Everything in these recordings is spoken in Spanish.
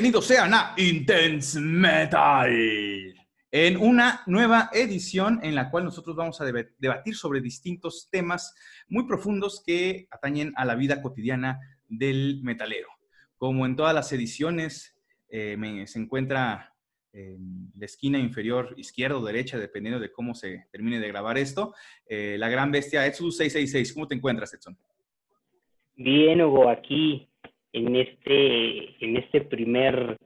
bienvenidos sean a Intense Metal, en una nueva edición en la cual nosotros vamos a debatir sobre distintos temas muy profundos que atañen a la vida cotidiana del metalero. Como en todas las ediciones, eh, se encuentra en la esquina inferior izquierda o derecha, dependiendo de cómo se termine de grabar esto, eh, la gran bestia Edson 666. ¿Cómo te encuentras, Edson? Bien, Hugo, aquí en este, en este primer,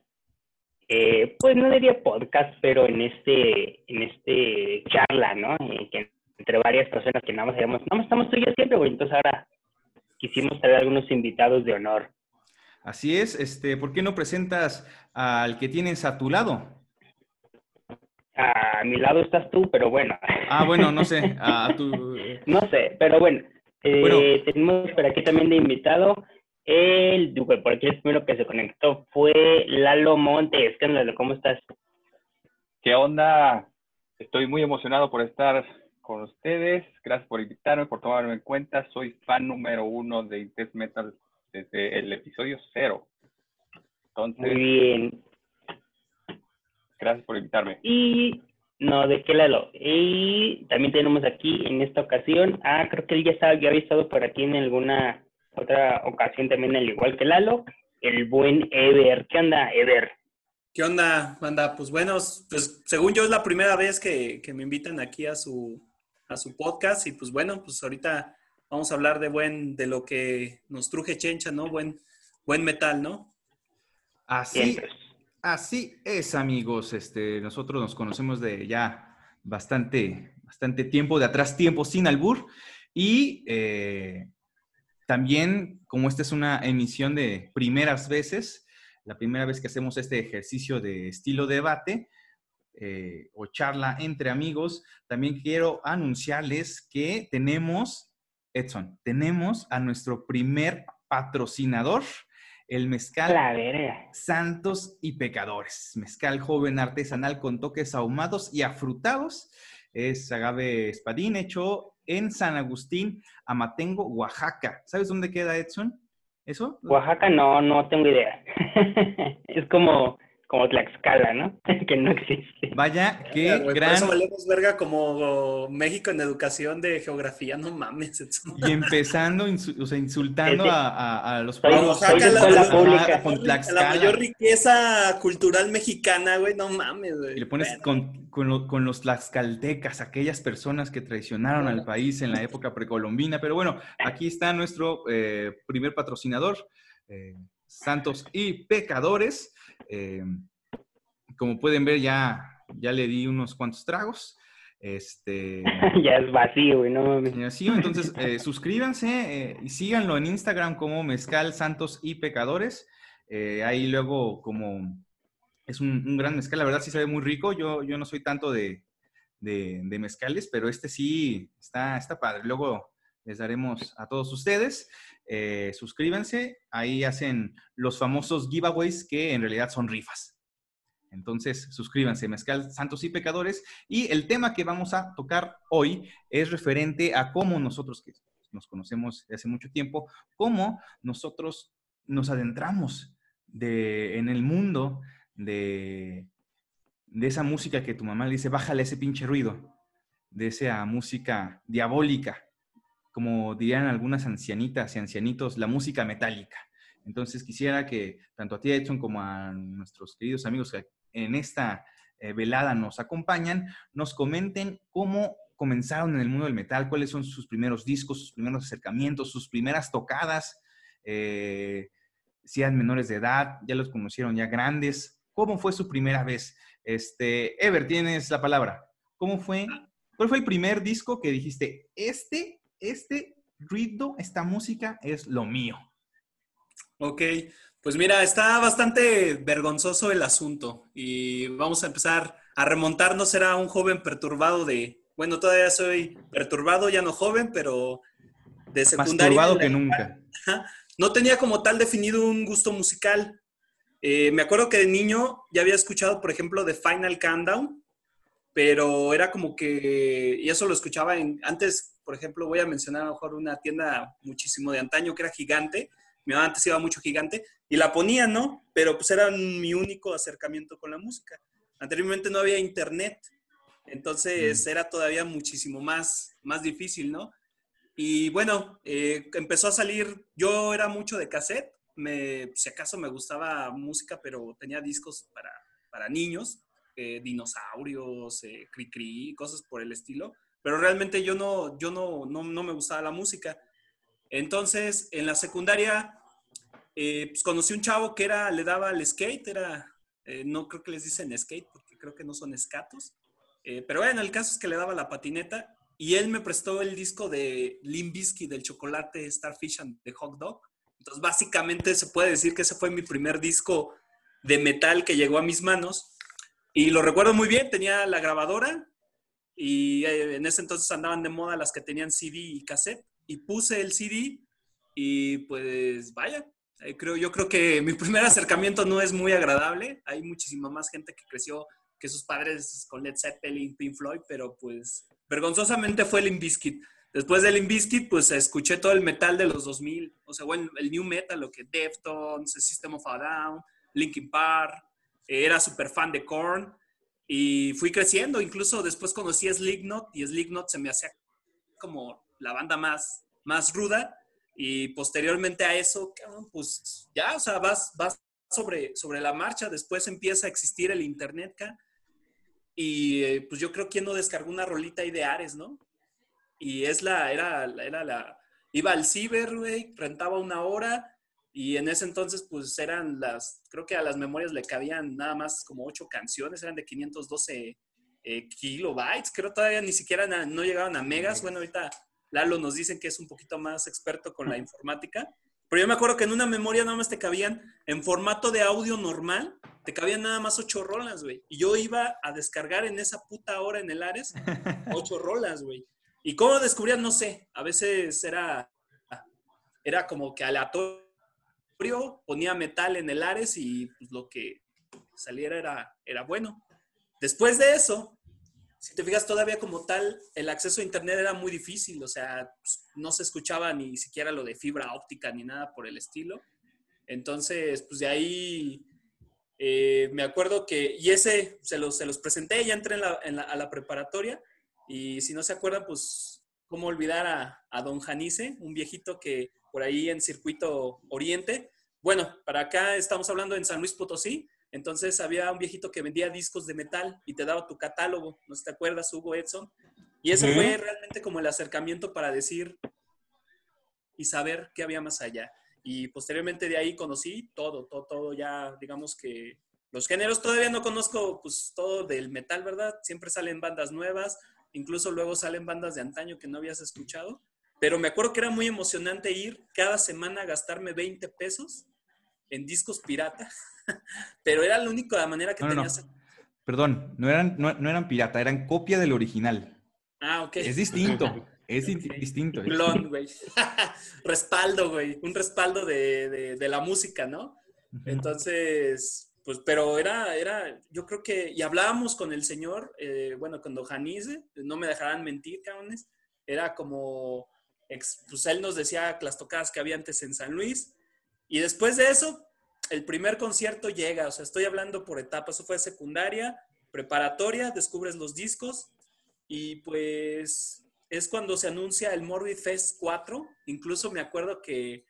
eh, pues no diría podcast, pero en este, en este charla, ¿no? Eh, que entre varias personas que nada más digamos, no, estamos tú y yo siempre, güey. Entonces ahora quisimos traer algunos invitados de honor. Así es, este, ¿por qué no presentas al que tienes a tu lado? A mi lado estás tú, pero bueno. Ah, bueno, no sé, a tu... no sé, pero bueno, eh, tenemos por aquí también de invitado el, por aquí el primero que se conectó fue Lalo Montes. ¿Qué onda, ¿Cómo estás? ¿Qué onda? Estoy muy emocionado por estar con ustedes. Gracias por invitarme, por tomarme en cuenta. Soy fan número uno de Intense Metal desde el episodio cero. Entonces, muy bien. Gracias por invitarme. Y no, ¿de qué lado? Y también tenemos aquí en esta ocasión, ah, creo que él ya, estaba, ya había estado por aquí en alguna otra ocasión también, al igual que Lalo, el buen Ever. ¿Qué onda, Ever? ¿Qué onda, banda? Pues bueno, pues según yo es la primera vez que, que, me invitan aquí a su, a su podcast y pues bueno, pues ahorita vamos a hablar de buen, de lo que nos truje Chencha, ¿no? Buen, buen metal, ¿no? Así, así es, amigos. Este, nosotros nos conocemos de ya bastante, bastante tiempo, de atrás tiempo, sin albur. Y eh, también, como esta es una emisión de primeras veces, la primera vez que hacemos este ejercicio de estilo debate eh, o charla entre amigos, también quiero anunciarles que tenemos, Edson, tenemos a nuestro primer patrocinador, el mezcal Santos y Pecadores. Mezcal joven artesanal con toques ahumados y afrutados. Es agave espadín hecho en San Agustín, Amatengo, Oaxaca. ¿Sabes dónde queda Edson? ¿Eso? Oaxaca no, no tengo idea. es como como Tlaxcala, ¿no? que no existe. Vaya, qué gran... Por eso valemos verga como México en educación de geografía, no mames. Y empezando, o sea, insultando a, a, los pueblos. Oaxaca, la, la, la, mayor riqueza cultural mexicana, güey, no mames, güey. Y le pones con, con, con, los tlaxcaltecas, aquellas personas que traicionaron al país en la época precolombina. Pero bueno, aquí está nuestro eh, primer patrocinador, eh, Santos y Pecadores. Eh, como pueden ver, ya, ya le di unos cuantos tragos. Este, ya es vacío, ¿no? Vacío, entonces eh, suscríbanse eh, y síganlo en Instagram como Mezcal Santos y Pecadores. ahí luego como es un, gran mezcal, la verdad sí sabe muy rico. Yo, yo no soy tanto de, de, de, mezcales, pero este sí está, está padre. Luego les daremos a todos ustedes. Eh, suscríbanse, ahí hacen los famosos giveaways que en realidad son rifas. Entonces, suscríbanse, Mezcal Santos y Pecadores. Y el tema que vamos a tocar hoy es referente a cómo nosotros, que nos conocemos de hace mucho tiempo, cómo nosotros nos adentramos de, en el mundo de, de esa música que tu mamá le dice, bájale ese pinche ruido, de esa música diabólica como dirían algunas ancianitas y ancianitos, la música metálica. Entonces quisiera que tanto a ti, Edson, como a nuestros queridos amigos que en esta eh, velada nos acompañan, nos comenten cómo comenzaron en el mundo del metal, cuáles son sus primeros discos, sus primeros acercamientos, sus primeras tocadas, eh, si eran menores de edad, ya los conocieron ya grandes, cómo fue su primera vez. Este, Ever, tienes la palabra. ¿Cómo fue? ¿Cuál fue el primer disco que dijiste, este este ritmo, esta música es lo mío. Ok, pues mira, está bastante vergonzoso el asunto y vamos a empezar a remontarnos. Era un joven perturbado de, bueno, todavía soy perturbado, ya no joven, pero de secundaria. Más que nunca. No tenía como tal definido un gusto musical. Eh, me acuerdo que de niño ya había escuchado, por ejemplo, The Final Countdown, pero era como que, y eso lo escuchaba en, antes por ejemplo, voy a mencionar a lo mejor una tienda muchísimo de antaño que era gigante. Mi mamá antes iba mucho gigante y la ponía, ¿no? Pero pues era mi único acercamiento con la música. Anteriormente no había internet, entonces era todavía muchísimo más, más difícil, ¿no? Y bueno, eh, empezó a salir, yo era mucho de cassette, me, si acaso me gustaba música, pero tenía discos para, para niños, eh, dinosaurios, eh, cri-cri, cosas por el estilo, pero realmente yo no, yo no, no, no me gustaba la música. Entonces, en la secundaria, eh, pues conocí un chavo que era, le daba el skate, era, no creo que les dicen skate, porque creo que no son escatos, pero bueno, el caso es que le daba la patineta y él me prestó el disco de Limbisky del chocolate Starfish and the Hot Dog. Entonces, básicamente se puede decir que ese fue mi primer disco de metal que llegó a mis manos. Y lo recuerdo muy bien, tenía la grabadora y eh, en ese entonces andaban de moda las que tenían CD y cassette. Y puse el CD y pues vaya, eh, creo, yo creo que mi primer acercamiento no es muy agradable. Hay muchísima más gente que creció que sus padres con Led Zeppelin, Pink Floyd, pero pues vergonzosamente fue el Inviskit. Después del Inviskit, pues escuché todo el metal de los 2000, o sea, bueno, el new metal, lo que Deftones, System of a Down, Linkin Park, eh, era súper fan de Korn y fui creciendo, incluso después conocí a Slipknot y Slipknot se me hacía como la banda más, más ruda y posteriormente a eso, pues ya, o sea, vas, vas sobre, sobre la marcha, después empieza a existir el internet y eh, pues yo creo que no descargó una rolita ahí de Ares, ¿no? Y es la, era, era la, iba al ciber, güey, rentaba una hora y en ese entonces pues eran las, creo que a las memorias le cabían nada más como ocho canciones, eran de 512 eh, kilobytes, creo todavía ni siquiera no llegaban a megas, bueno, ahorita Lalo nos dicen que es un poquito más experto con la informática, pero yo me acuerdo que en una memoria nada más te cabían, en formato de audio normal, te cabían nada más ocho rolas, güey. Y yo iba a descargar en esa puta hora en el Ares ocho rolas, güey. ¿Y cómo descubrían? No sé. A veces era, era como que aleatorio, ponía metal en el Ares y pues, lo que saliera era, era bueno. Después de eso, si te fijas, todavía como tal, el acceso a Internet era muy difícil, o sea, pues, no se escuchaba ni siquiera lo de fibra óptica ni nada por el estilo. Entonces, pues de ahí eh, me acuerdo que, y ese se los, se los presenté, ya entré en la, a la preparatoria y si no se acuerdan, pues, ¿cómo olvidar a, a, don Janice, un viejito que por ahí en Circuito Oriente? Bueno, para acá estamos hablando en San Luis Potosí, entonces había un viejito que vendía discos de metal y te daba tu catálogo, ¿no te acuerdas, Hugo Edson? Y ese fue realmente como el acercamiento para decir y saber qué había más allá. Y posteriormente de ahí conocí todo, todo, todo ya, digamos que los géneros todavía no conozco pues todo del metal, ¿verdad? Siempre salen bandas nuevas, incluso luego salen bandas de antaño que no habías escuchado, pero me acuerdo que era muy emocionante ir cada semana a gastarme 20 pesos en discos pirata, pero era la única manera que tenías. Perdón, no eran, no, eran pirata, eran copia del original. Ah, ok. Es distinto. Es distinto. güey. respaldo, güey. Un respaldo de, de, la música, ¿no? Entonces, pues, pero era, era, yo creo que, y hablábamos con el señor, eh, bueno, con Janice, no me dejarán mentir, cabrones, era como, pues él nos decía las tocadas que había antes en San Luis, y después de eso, el primer concierto llega, o sea, estoy hablando por etapas, eso fue secundaria, preparatoria, descubres los discos, y pues es cuando se anuncia el Morbid Fest 4, incluso me acuerdo que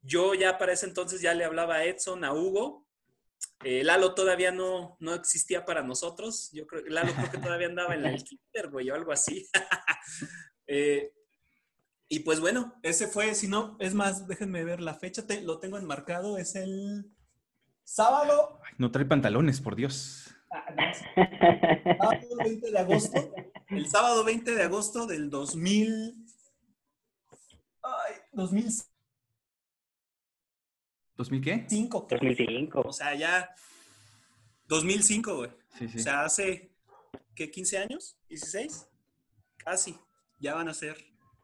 yo ya para ese entonces ya le hablaba a Edson, a Hugo, eh, Lalo todavía no, no existía para nosotros. Yo creo Lalo creo que todavía andaba en el Twitter, güey, o algo así. Eh, y pues bueno. Ese fue, si no, es más, déjenme ver la fecha, lo tengo enmarcado, es el sábado. no trae pantalones, por Dios. sábado 20 de agosto. El sábado 20 de agosto del 2000. Ay, 2006. ¿2000 qué? 5. 2005. O sea, ya 2005, güey. Sí, sí. O sea, hace, ¿qué? ¿15 años? ¿16? Casi, ya van a ser.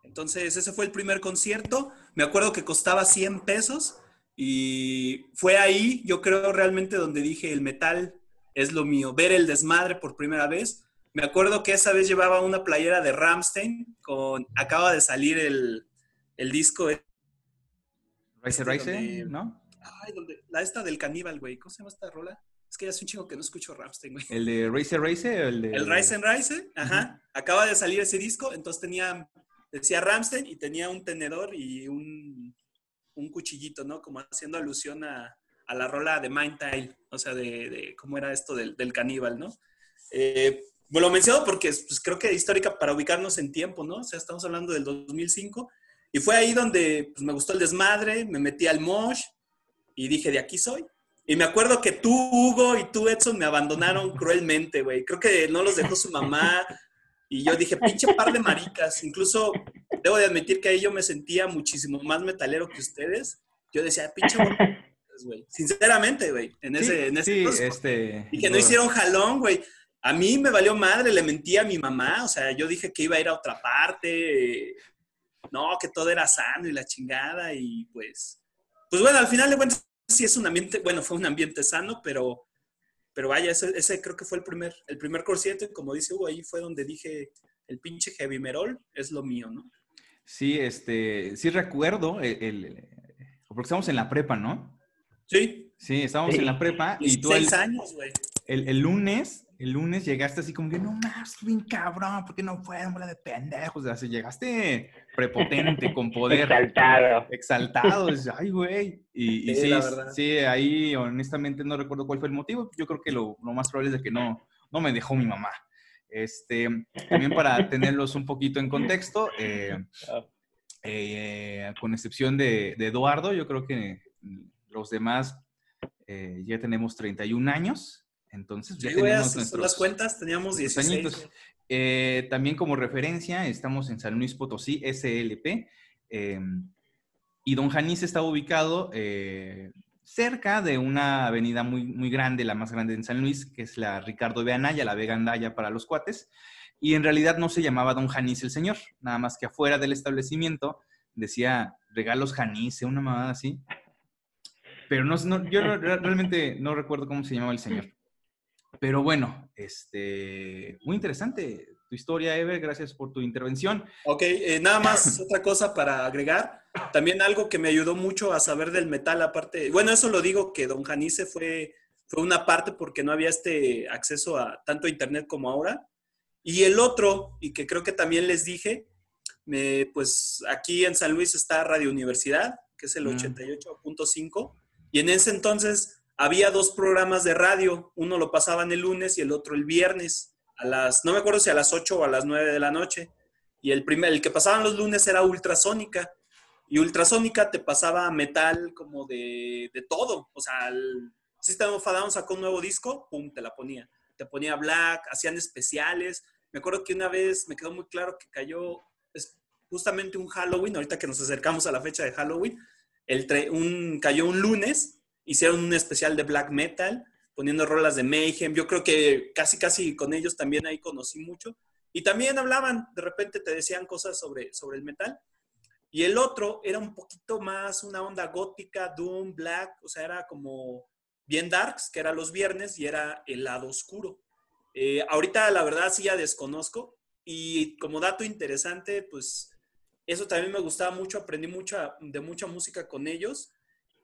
Entonces, ese fue el primer concierto. Me acuerdo que costaba 100 pesos y fue ahí, yo creo realmente donde dije, el metal es lo mío. Ver el desmadre por primera vez. Me acuerdo que esa vez llevaba una playera de Ramstein con, acaba de salir el, el disco. Rise Rise, ¿no? Ay, donde, la esta del caníbal, güey. ¿Cómo se llama esta rola? Es que ya es un chico que no escucho Ramstein, güey. ¿El de Race Race? El, de... el Rise and Rise, ajá. Acaba de salir ese disco, entonces tenía, decía Ramstein y tenía un tenedor y un, un cuchillito, ¿no? Como haciendo alusión a, a la rola de Mind Tile, o sea, de, de, cómo era esto del, del caníbal, ¿no? Eh, lo menciono porque pues, creo que es histórica para ubicarnos en tiempo, ¿no? O sea, estamos hablando del 2005 y fue ahí donde pues, me gustó el desmadre, me metí al mosh y dije, de aquí soy. Y me acuerdo que tú, Hugo, y tú, Edson, me abandonaron cruelmente, güey. Creo que no los dejó su mamá. Y yo dije, pinche par de maricas. Incluso debo de admitir que ahí yo me sentía muchísimo más metalero que ustedes. Yo decía, pinche güey. Sinceramente, güey. En ese, en ese sí, este, Y que no hicieron jalón, güey. A mí me valió madre, le mentí a mi mamá. O sea, yo dije que iba a ir a otra parte. No, que todo era sano y la chingada. Y pues, pues bueno, al final de cuentas sí es un ambiente, bueno, fue un ambiente sano, pero, pero vaya, ese, ese creo que fue el primer, el primer concierto y como dice Hugo, ahí fue donde dije, el pinche heavy merol es lo mío, ¿no? Sí, este, sí recuerdo, el, el, porque estamos en la prepa, ¿no? Sí. Sí, estábamos sí. en la prepa y tú seis el, años, güey. El, el, lunes, el lunes llegaste así como que, no más, bien cabrón, ¿por qué no fueron bola de pendejos? Así llegaste prepotente, con poder. Exaltado. Exaltado. Ay, güey. Y, y sí, sí, sí, ahí honestamente no recuerdo cuál fue el motivo. Yo creo que lo, lo más probable es de que no, no me dejó mi mamá. Este, también para tenerlos un poquito en contexto, eh, eh, con excepción de, de, Eduardo, yo creo que los demás eh, ya tenemos 31 años. Entonces, ya sí, tenemos nuestros, las cuentas, teníamos 16. Añitos. Eh, también como referencia, estamos en San Luis Potosí, SLP. Eh, y Don Janis está ubicado eh, cerca de una avenida muy, muy grande, la más grande en San Luis, que es la Ricardo de la Vega Andaya para los cuates. Y en realidad no se llamaba Don Janis el señor, nada más que afuera del establecimiento decía regalos Janice, una mamada así. Pero no, no, yo realmente no recuerdo cómo se llamaba el señor. Pero bueno, este, muy interesante tu historia, Ever. Gracias por tu intervención. Ok, eh, nada más otra cosa para agregar. También algo que me ayudó mucho a saber del metal, aparte, bueno, eso lo digo que Don Janice fue, fue una parte porque no había este acceso a tanto a internet como ahora. Y el otro, y que creo que también les dije, me, pues aquí en San Luis está Radio Universidad, que es el 88.5, y en ese entonces había dos programas de radio, uno lo pasaban el lunes y el otro el viernes, a las, no me acuerdo si a las 8 o a las 9 de la noche, y el, primer, el que pasaban los lunes era Ultrasónica, y Ultrasónica te pasaba metal como de, de todo, o sea, el System of a Down sacó un nuevo disco, pum, te la ponía, te ponía black, hacían especiales, me acuerdo que una vez me quedó muy claro que cayó justamente un Halloween, ahorita que nos acercamos a la fecha de Halloween, el un, cayó un lunes, hicieron un especial de black metal, poniendo rolas de Mayhem. Yo creo que casi, casi con ellos también ahí conocí mucho. Y también hablaban, de repente te decían cosas sobre, sobre el metal. Y el otro era un poquito más una onda gótica, doom, black, o sea, era como bien darks, que era los viernes, y era el lado oscuro. Eh, ahorita la verdad sí ya desconozco. Y como dato interesante, pues eso también me gustaba mucho, aprendí mucho de mucha música con ellos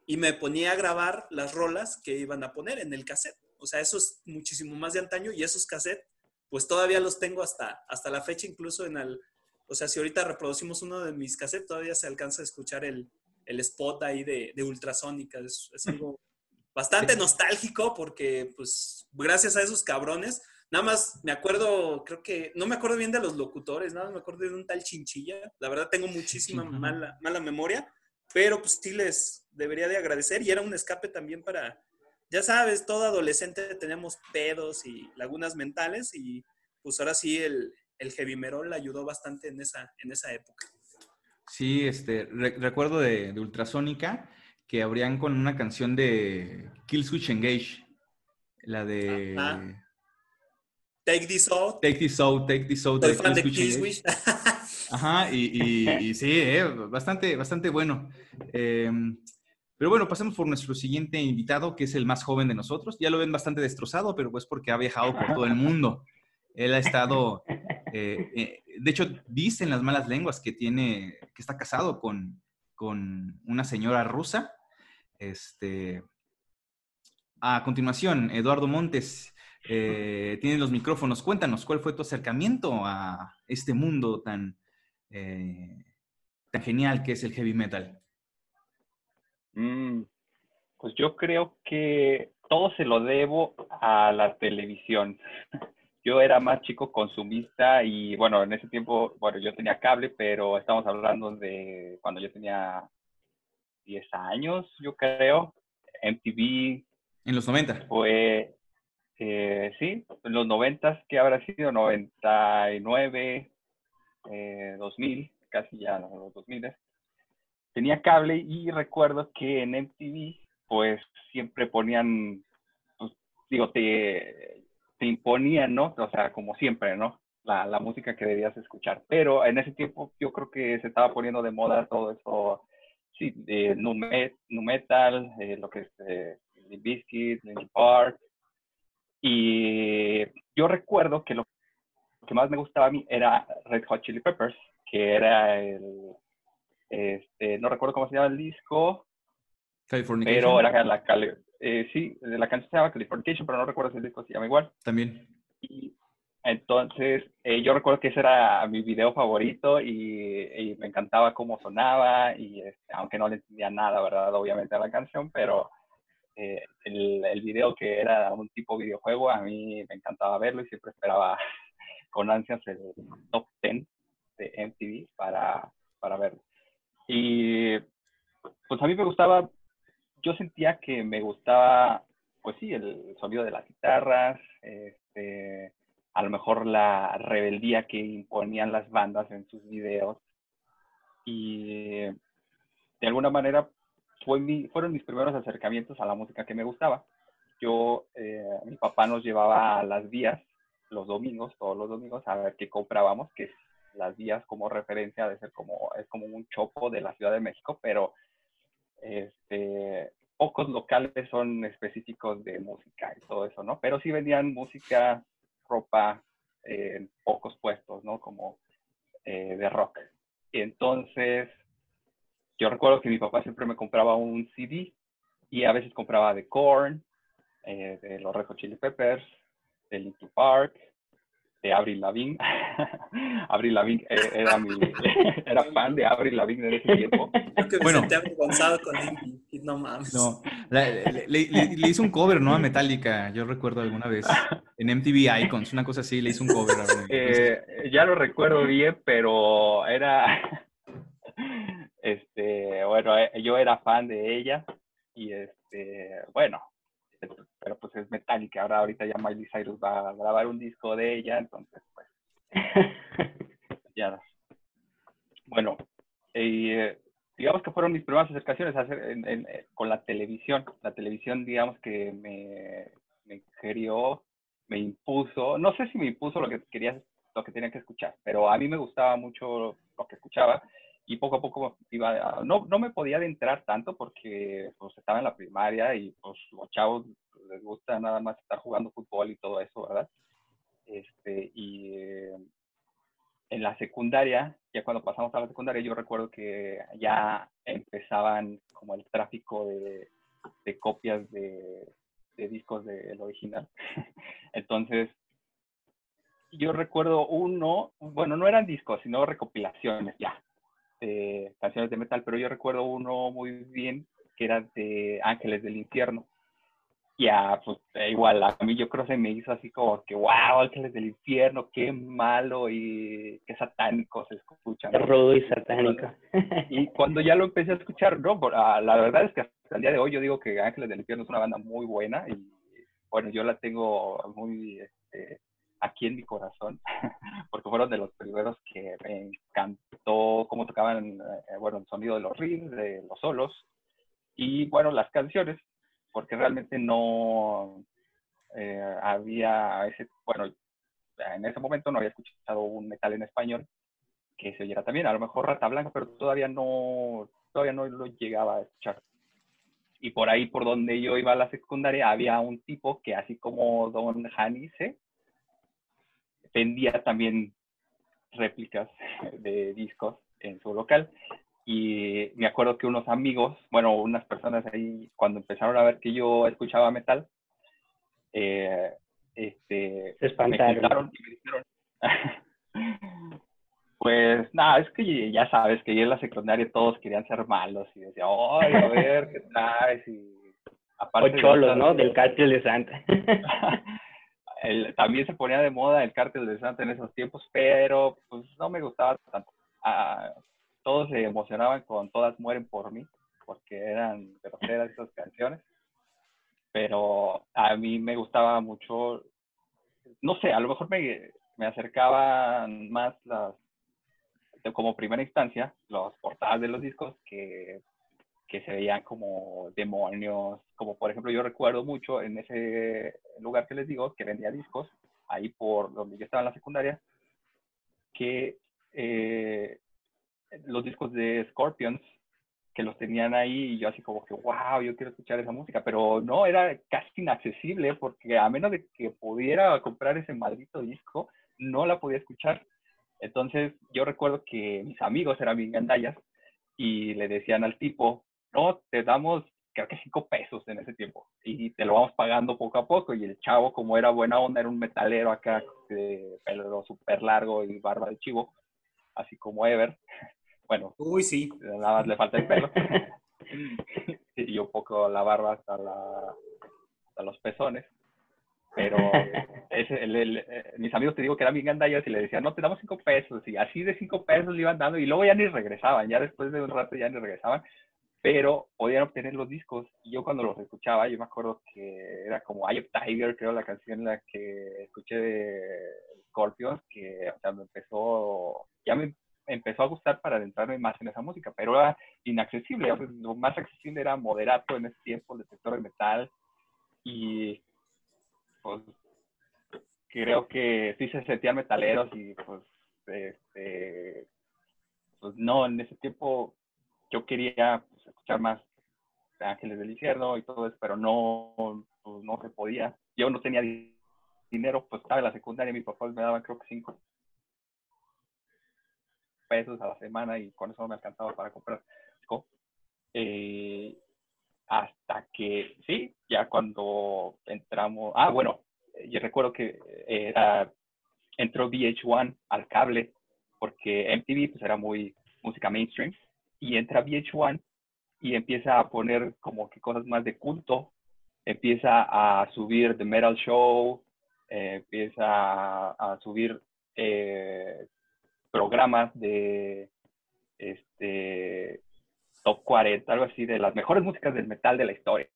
y me ponía a grabar las rolas que iban a poner en el cassette. O sea, eso es muchísimo más de antaño y esos cassettes, pues todavía los tengo hasta, hasta la fecha, incluso en el, o sea, si ahorita reproducimos uno de mis cassettes, todavía se alcanza a escuchar el, el spot ahí de, de ultrasónica. Es, es algo bastante nostálgico porque, pues, gracias a esos cabrones, Nada más me acuerdo, creo que, no me acuerdo bien de los locutores, nada más me acuerdo de un tal Chinchilla. La verdad tengo muchísima mala, mala memoria, pero pues sí les debería de agradecer y era un escape también para, ya sabes, todo adolescente tenemos pedos y lagunas mentales y pues ahora sí el, el heavy metal ayudó bastante en esa, en esa época. Sí, este, re recuerdo de, de Ultrasónica que abrían con una canción de Killswitch Engage, la de... Ajá. Take This Out. Take This Out, Take This Out. Soy fan de Killswitch. Ajá, y, sí, eh, bastante, bastante bueno. Eh, pero bueno, pasemos por nuestro siguiente invitado, que es el más joven de nosotros. Ya lo ven bastante destrozado, pero pues porque ha viajado por todo el mundo. Él ha estado, eh, eh, de hecho, dicen las malas lenguas que tiene, que está casado con, con una señora rusa. Este, a continuación, Eduardo Montes, tiene los micrófonos. Cuéntanos, ¿cuál fue tu acercamiento a este mundo tan, eh, tan genial que es el heavy metal? Mm, pues yo creo que todo se lo debo a la televisión. Yo era más chico consumista y bueno, en ese tiempo, bueno, yo tenía cable, pero estamos hablando de cuando yo tenía 10 años, yo creo. MTV. En los 90. Fue, eh, sí, en los 90, que habrá sido 99, eh, 2000, casi ya los 2000. Tenía cable y recuerdo que en MTV, pues siempre ponían, pues, digo, te, te imponían, ¿no? O sea, como siempre, ¿no? La, la, música que debías escuchar. Pero en ese tiempo yo creo que se estaba poniendo de moda todo eso, sí, de nu, metal, eh, lo que es eh, Biscuit, Linkin Park. Y yo recuerdo que lo que más me gustaba a mí era Red Hot Chili Peppers, que era el, este, no recuerdo cómo se llama el disco, pero era la, eh, sí, la canción se llama Californication, pero no recuerdo si el disco se llama igual. También. Y entonces, eh, yo recuerdo que ese era mi video favorito y, me encantaba cómo sonaba, y este, aunque no le entendía nada, ¿verdad? Obviamente a la canción, pero eh, el, el, video que era un tipo videojuego, a mí me encantaba verlo y siempre esperaba con ansias el top 10 de MTV para, para verlo. Y pues a mí me gustaba yo sentía que me gustaba, pues sí, el sonido de las guitarras, este, a lo mejor la rebeldía que imponían las bandas en sus videos. Y de alguna manera fue mi, fueron mis primeros acercamientos a la música que me gustaba. Yo, eh, mi papá nos llevaba a las vías los domingos, todos los domingos, a ver qué comprábamos, que las vías como referencia de ser como, es como un chopo de la Ciudad de México, pero este, pocos locales son específicos de música y todo eso, ¿no? Pero sí vendían música, ropa en pocos puestos, ¿no? Como eh, de rock. Entonces, yo recuerdo que mi papá siempre me compraba un CD y a veces compraba de Korn, eh, de los Red Hot Chili Peppers, de Linkin Park, de Avril Lavigne. Avril Lavigne eh, era, mi, era fan de Avril Lavigne en ese tiempo. bueno, te avergonzado con no mames. No, le, le, hizo un cover, ¿no? A Metallica, yo recuerdo alguna vez, en MTV Icons, una cosa así, le hizo un cover. Eh, ya lo recuerdo bien, pero era, este, bueno, eh, yo era fan de ella y este, bueno, pero pues es Metallica. Ahora ahorita ya Miley Cyrus va a grabar un disco de ella, entonces pues ya. Bueno, eh, digamos que fueron mis primeras acercaciones a hacer eh, con la televisión. La televisión, digamos que me, me me impuso, no sé si me impuso lo que quería, lo que tenía que escuchar, pero a mí me gustaba mucho lo que escuchaba y poco a poco iba, no, no me podía adentrar tanto porque pues estaba en la primaria y pues los chavos les gusta nada más estar jugando fútbol y todo eso, ¿verdad? Este, y eh, en la secundaria, ya cuando pasamos a la secundaria, yo recuerdo que ya empezaban como el tráfico de, de copias de, de discos del original. Entonces, yo recuerdo uno, bueno, no eran discos, sino recopilaciones ya, canciones de metal, pero yo recuerdo uno muy bien que era de Ángeles del Infierno. Ya, pues eh, igual, a mí yo creo que se me hizo así como que, wow, Ángeles del Infierno, qué malo y qué satánico se escucha. Rudo y satánico. Y cuando ya lo empecé a escuchar, no, ah, la verdad es que hasta el día de hoy yo digo que Ángeles del Infierno es una banda muy buena y bueno, yo la tengo muy este, aquí en mi corazón, porque fueron de los primeros que me encantó cómo tocaban, eh, bueno, el sonido de los riffs, de los solos, y bueno, las canciones, porque realmente no eh, había ese, bueno, en ese momento no había escuchado un metal en español que se oyera también, a lo mejor Rata Blanca, pero todavía no, todavía no lo llegaba a escuchar. Y por ahí, por donde yo iba a la secundaria, había un tipo que así como Don Janice, vendía también réplicas de discos en su local. y me acuerdo que unos amigos, bueno, unas personas ahí, cuando empezaron a ver que yo escuchaba metal, eh, este, Se espantaron. me contaron y me dijeron, pues nada, es que ya sabes que ya en la secundaria todos querían ser malos y decía, ay, a ver, ¿qué traes? Y O de cholos, otras- ¿no? Del cártel de Santa. el- también se ponía de moda el cártel de Santa en esos tiempos, pero pues no me gustaba tanto. Todos se emocionaban con Todas mueren por mí, porque eran groseras esas canciones. Pero a mí me gustaba mucho, no sé, a lo mejor me, me acercaban más las, como primera instancia, las portadas de los discos que, que se veían como demonios, como por ejemplo yo recuerdo mucho en ese lugar que les digo, que vendía discos, ahí por donde yo estaba en la secundaria, que eh, los discos de Scorpions, que los tenían ahí y yo así como que, wow, yo quiero escuchar esa música, pero no, era casi inaccesible porque a menos de que pudiera comprar ese maldito disco, no la podía escuchar. Entonces yo recuerdo que mis amigos eran bien gandallas y le decían al tipo, no, te damos creo que cinco pesos en ese tiempo y te lo vamos pagando poco a poco y el chavo como era buena onda era un metalero acá de pelo súper largo y barba de chivo así como Ever bueno Uy, sí. nada más le falta el pelo y yo un poco la barba hasta, la, hasta los pezones pero ese, el- el- eh, mis amigos te digo que eran bien gandallas y le decían, no, te damos cinco pesos, y así de cinco pesos le iban dando, y luego ya ni regresaban, ya después de un rato ya ni regresaban, pero podían obtener los discos, y yo cuando los escuchaba, yo me acuerdo que era como Eye of Tiger, creo la canción la que escuché de Scorpions, que o sea, empezó, ya me empezó a gustar para adentrarme más en esa música, pero era inaccesible, lo más accesible era Moderato en ese tiempo, el detector de metal, y pues creo que sí se sentían metaleros y pues este pues no en ese tiempo yo quería escuchar más Ángeles del Infierno y todo eso pero no pues, no se podía yo no tenía di- dinero pues estaba en la secundaria mis papás me daban creo que cinco pesos a la semana y con eso no me alcanzaba para comprar. Eh, hasta que, sí, ya cuando entramos, ah, bueno, yo recuerdo que era, entró VH1 al cable, porque MTV pues era muy música mainstream, y entra VH1 y empieza a poner como que cosas más de culto, empieza a subir The Metal Show, eh, empieza a, a subir eh, programas de este top 40, algo así, de las mejores músicas del metal de la historia.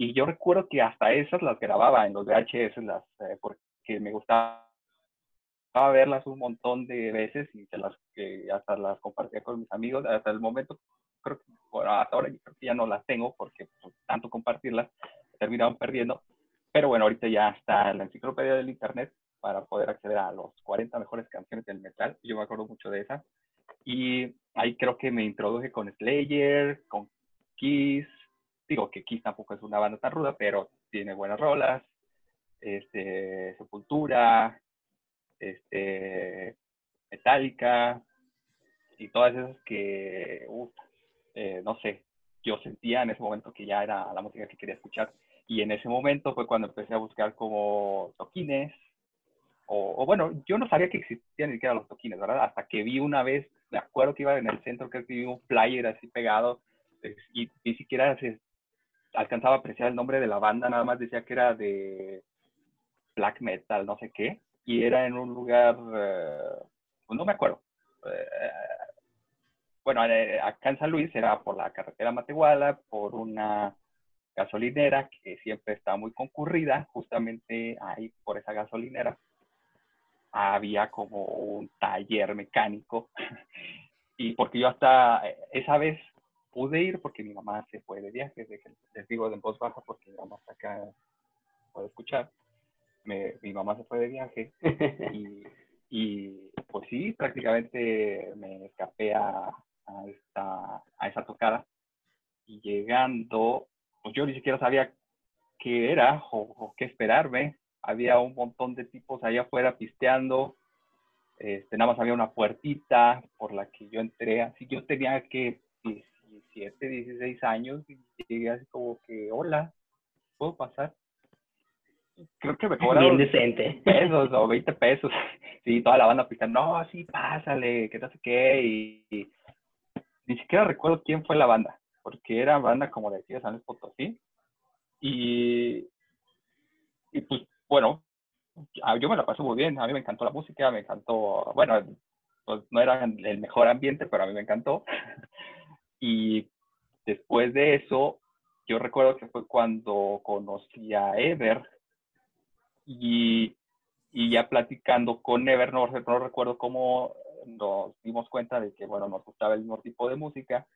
Y yo recuerdo que hasta esas las grababa en los VHS, las, eh, porque me gustaba verlas un montón de veces y se las, que hasta las compartía con mis amigos. Hasta el momento, creo hasta ahora yo creo que ya no las tengo porque pues, tanto compartirlas terminaron perdiendo. Pero bueno, ahorita ya está la enciclopedia del internet para poder acceder a los 40 mejores canciones del metal. Yo me acuerdo mucho de esa. Y ahí creo que me introduje con Slayer, con Kiss. Digo que Kiss tampoco es una banda tan ruda, pero tiene buenas rolas. Este, Sepultura, este, Metallica y todas esas que, uf, eh, no sé, yo sentía en ese momento que ya era la música que quería escuchar. Y en ese momento fue cuando empecé a buscar como toquines, o, o, bueno, yo no sabía que existían ni siquiera los toquines, ¿verdad? Hasta que vi una vez, me acuerdo que iba en el centro, que vi un flyer así pegado, pues, y ni siquiera se alcanzaba a apreciar el nombre de la banda, nada más decía que era de black metal, no sé qué, y era en un lugar, eh, no me acuerdo. Eh, bueno, eh, acá en San Luis era por la carretera Matehuala, por una gasolinera que siempre está muy concurrida, justamente ahí por esa gasolinera había como un taller mecánico. Y porque yo hasta esa vez pude ir porque mi mamá se fue de viaje, les digo en voz baja porque mi mamá está acá, puede escuchar, me, mi mamá se fue de viaje y, y pues sí, prácticamente me escapé a, a, esta, a esa tocada y llegando, pues yo ni siquiera sabía qué era o, o qué esperarme, había un montón de tipos allá afuera pisteando, Este, nada más había una puertita por la que yo entré, así yo tenía que 17, 16 años y llegué así como que, hola, ¿puedo pasar? Creo que me cobraron Bien decente. pesos o 20 pesos. Sí, toda la banda picando, no, sí, pásale, que no sé qué. Y, y ni siquiera recuerdo quién fue la banda, porque era banda como de aquí de San Luis Potosí. Y, y pues, bueno, ah, yo me la pasé muy bien. A mí me encantó la música, me encantó, bueno, pues no era el mejor ambiente, pero a mí me encantó. Y después de eso, yo recuerdo que fue cuando conocí a Ever y, y ya platicando con Ever, no, no recuerdo cómo nos dimos cuenta de que, bueno, nos gustaba el mismo tipo de música.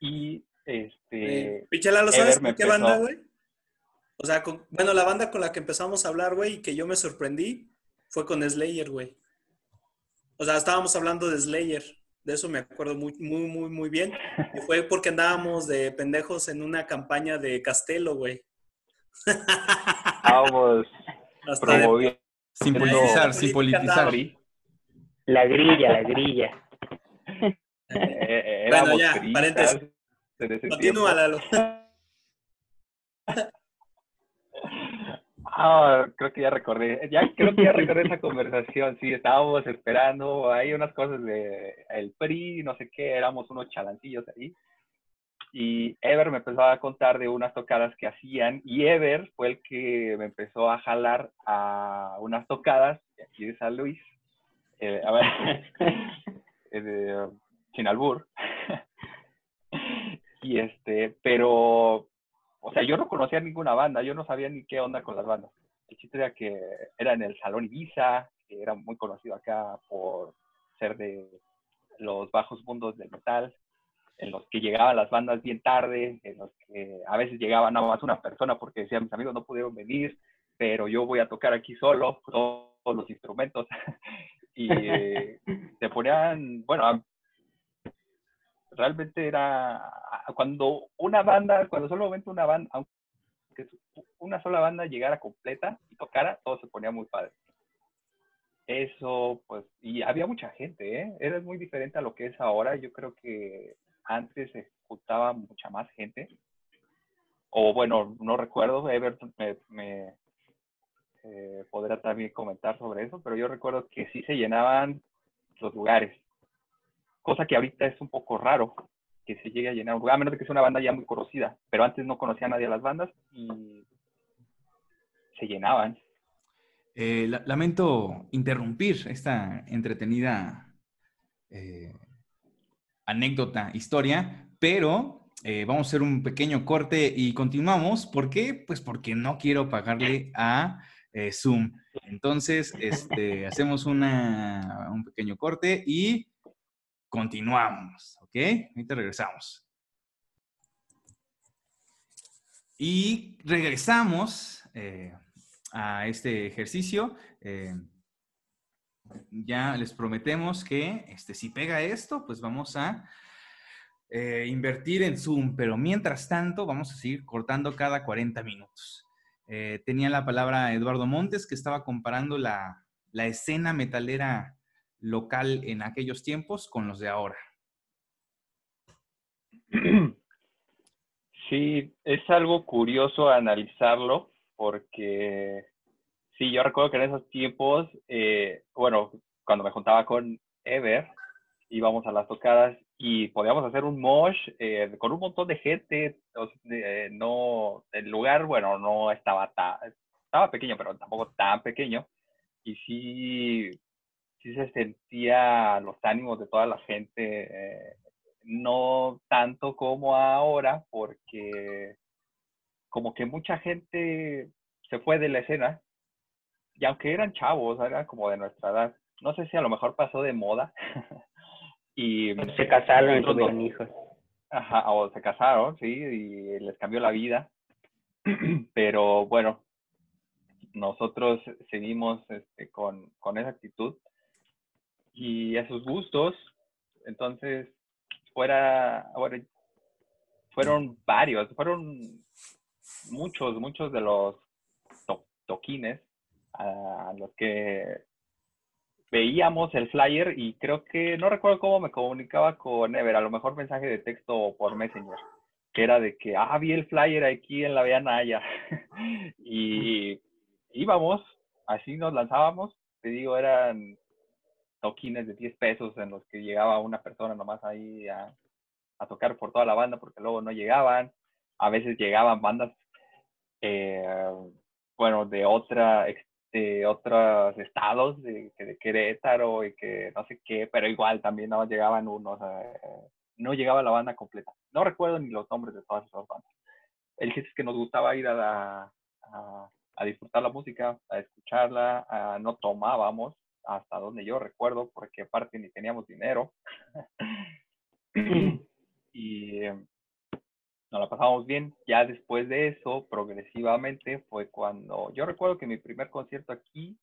Y este... Pichela, ¿lo sabes con qué empezó- banda, güey? O sea, con- bueno, la banda con la que empezamos a hablar, güey, y que yo me sorprendí, fue con Slayer, güey. O sea, estábamos hablando de Slayer. De eso me acuerdo muy, muy, muy, muy bien. Y fue porque andábamos de pendejos en una campaña de Castelo, güey. Estábamos Hasta de- promoviendo Sin politizar, sin politizar. La grilla, la grilla. Eh, eh, Bueno, ya, paréntesis. Continúa. Lalo. Ah, creo que ya recordé, ya creo que ya recordé esa conversación, sí, estábamos esperando, hay unas cosas de el PRI, no sé qué, éramos unos chalancillos ahí, y Ever me empezó a contar de unas tocadas que hacían, y Ever fue el que me empezó a jalar a unas tocadas de aquí de San Luis, eh, a ver, eh, de Chinalbur, y este, pero o sea, yo no conocía ninguna banda, yo no sabía ni qué onda con las bandas. El chiste era que era en el Salón Ibiza, que era muy conocido acá por ser de los bajos mundos del metal, en los que llegaban las bandas bien tarde, en los que a veces llegaba nada más una persona porque decían mis amigos no pudieron venir, pero yo voy a tocar aquí solo, todos los instrumentos. y eh, se ponían, bueno, a- realmente era cuando una banda, cuando solamente una banda, aunque una sola banda llegara completa y tocara, todo se ponía muy padre. Eso, pues, y había mucha gente, ¿eh? Era muy diferente a lo que es ahora. Yo creo que antes se juntaba mucha más gente. O bueno, no recuerdo, Everton me, me, eh, podrá también comentar sobre eso, pero yo recuerdo que sí se llenaban los lugares cosa que ahorita es un poco raro que se llegue a llenar un lugar, a menos de que sea una banda ya muy conocida, pero antes no conocía a nadie de las bandas y se llenaban. Eh, la- lamento interrumpir esta entretenida eh, anécdota, historia, pero eh, vamos a hacer un pequeño corte y continuamos. ¿Por qué? Pues porque no quiero pagarle a eh, Zoom. Entonces, este, hacemos una, un pequeño corte y continuamos, ¿ok? Ahorita regresamos. Y regresamos eh, a este ejercicio. eh, ya les prometemos que este, si pega esto, pues vamos a invertir en Zoom, pero mientras tanto vamos a seguir cortando cada 40 minutos. Eh, tenía la palabra Eduardo Montes, que estaba comparando la, la escena metalera local en aquellos tiempos con los de ahora. Sí, es algo curioso analizarlo porque sí, yo recuerdo que en esos tiempos, eh, bueno, cuando me juntaba con Ever, íbamos a las tocadas y podíamos hacer un mosh eh, con un montón de gente. eh, no, el lugar, bueno, no estaba tan, estaba pequeño, pero tampoco tan pequeño. Y sí, sí se sentía los ánimos de toda la gente, eh, no tanto como ahora, porque como que mucha gente se fue de la escena, y aunque eran chavos, eran como de nuestra edad, no sé si a lo mejor pasó de moda, y Se casaron y tuvieron hijos. Ajá, o se casaron, sí, y les cambió la vida. Pero bueno, nosotros seguimos este, con, con esa actitud y esos gustos. Entonces, fuera, bueno, fueron varios, fueron muchos, muchos de los to- toquines a los que veíamos el flyer y creo que, no recuerdo cómo me comunicaba con Ever, a lo mejor mensaje de texto o por Messenger, que era de que, ah, vi el flyer aquí en la Vía Naya. y íbamos, así nos lanzábamos, te digo, eran toquines de 10 pesos en los que llegaba una persona nomás ahí a, a tocar por toda la banda porque luego no llegaban. A veces llegaban bandas, eh, bueno, de otra, de otros estados, de, de Querétaro y que no sé qué, pero igual también no llegaban unos, no llegaba la banda completa. No recuerdo ni los nombres de todas esas bandas. El chiste es que nos gustaba ir a, a, a disfrutar la música, a escucharla, a, no tomábamos, hasta donde yo recuerdo, porque aparte ni teníamos dinero. y em, nos la pasamos bien. Ya después de eso, progresivamente, fue cuando yo recuerdo que mi primer concierto aquí,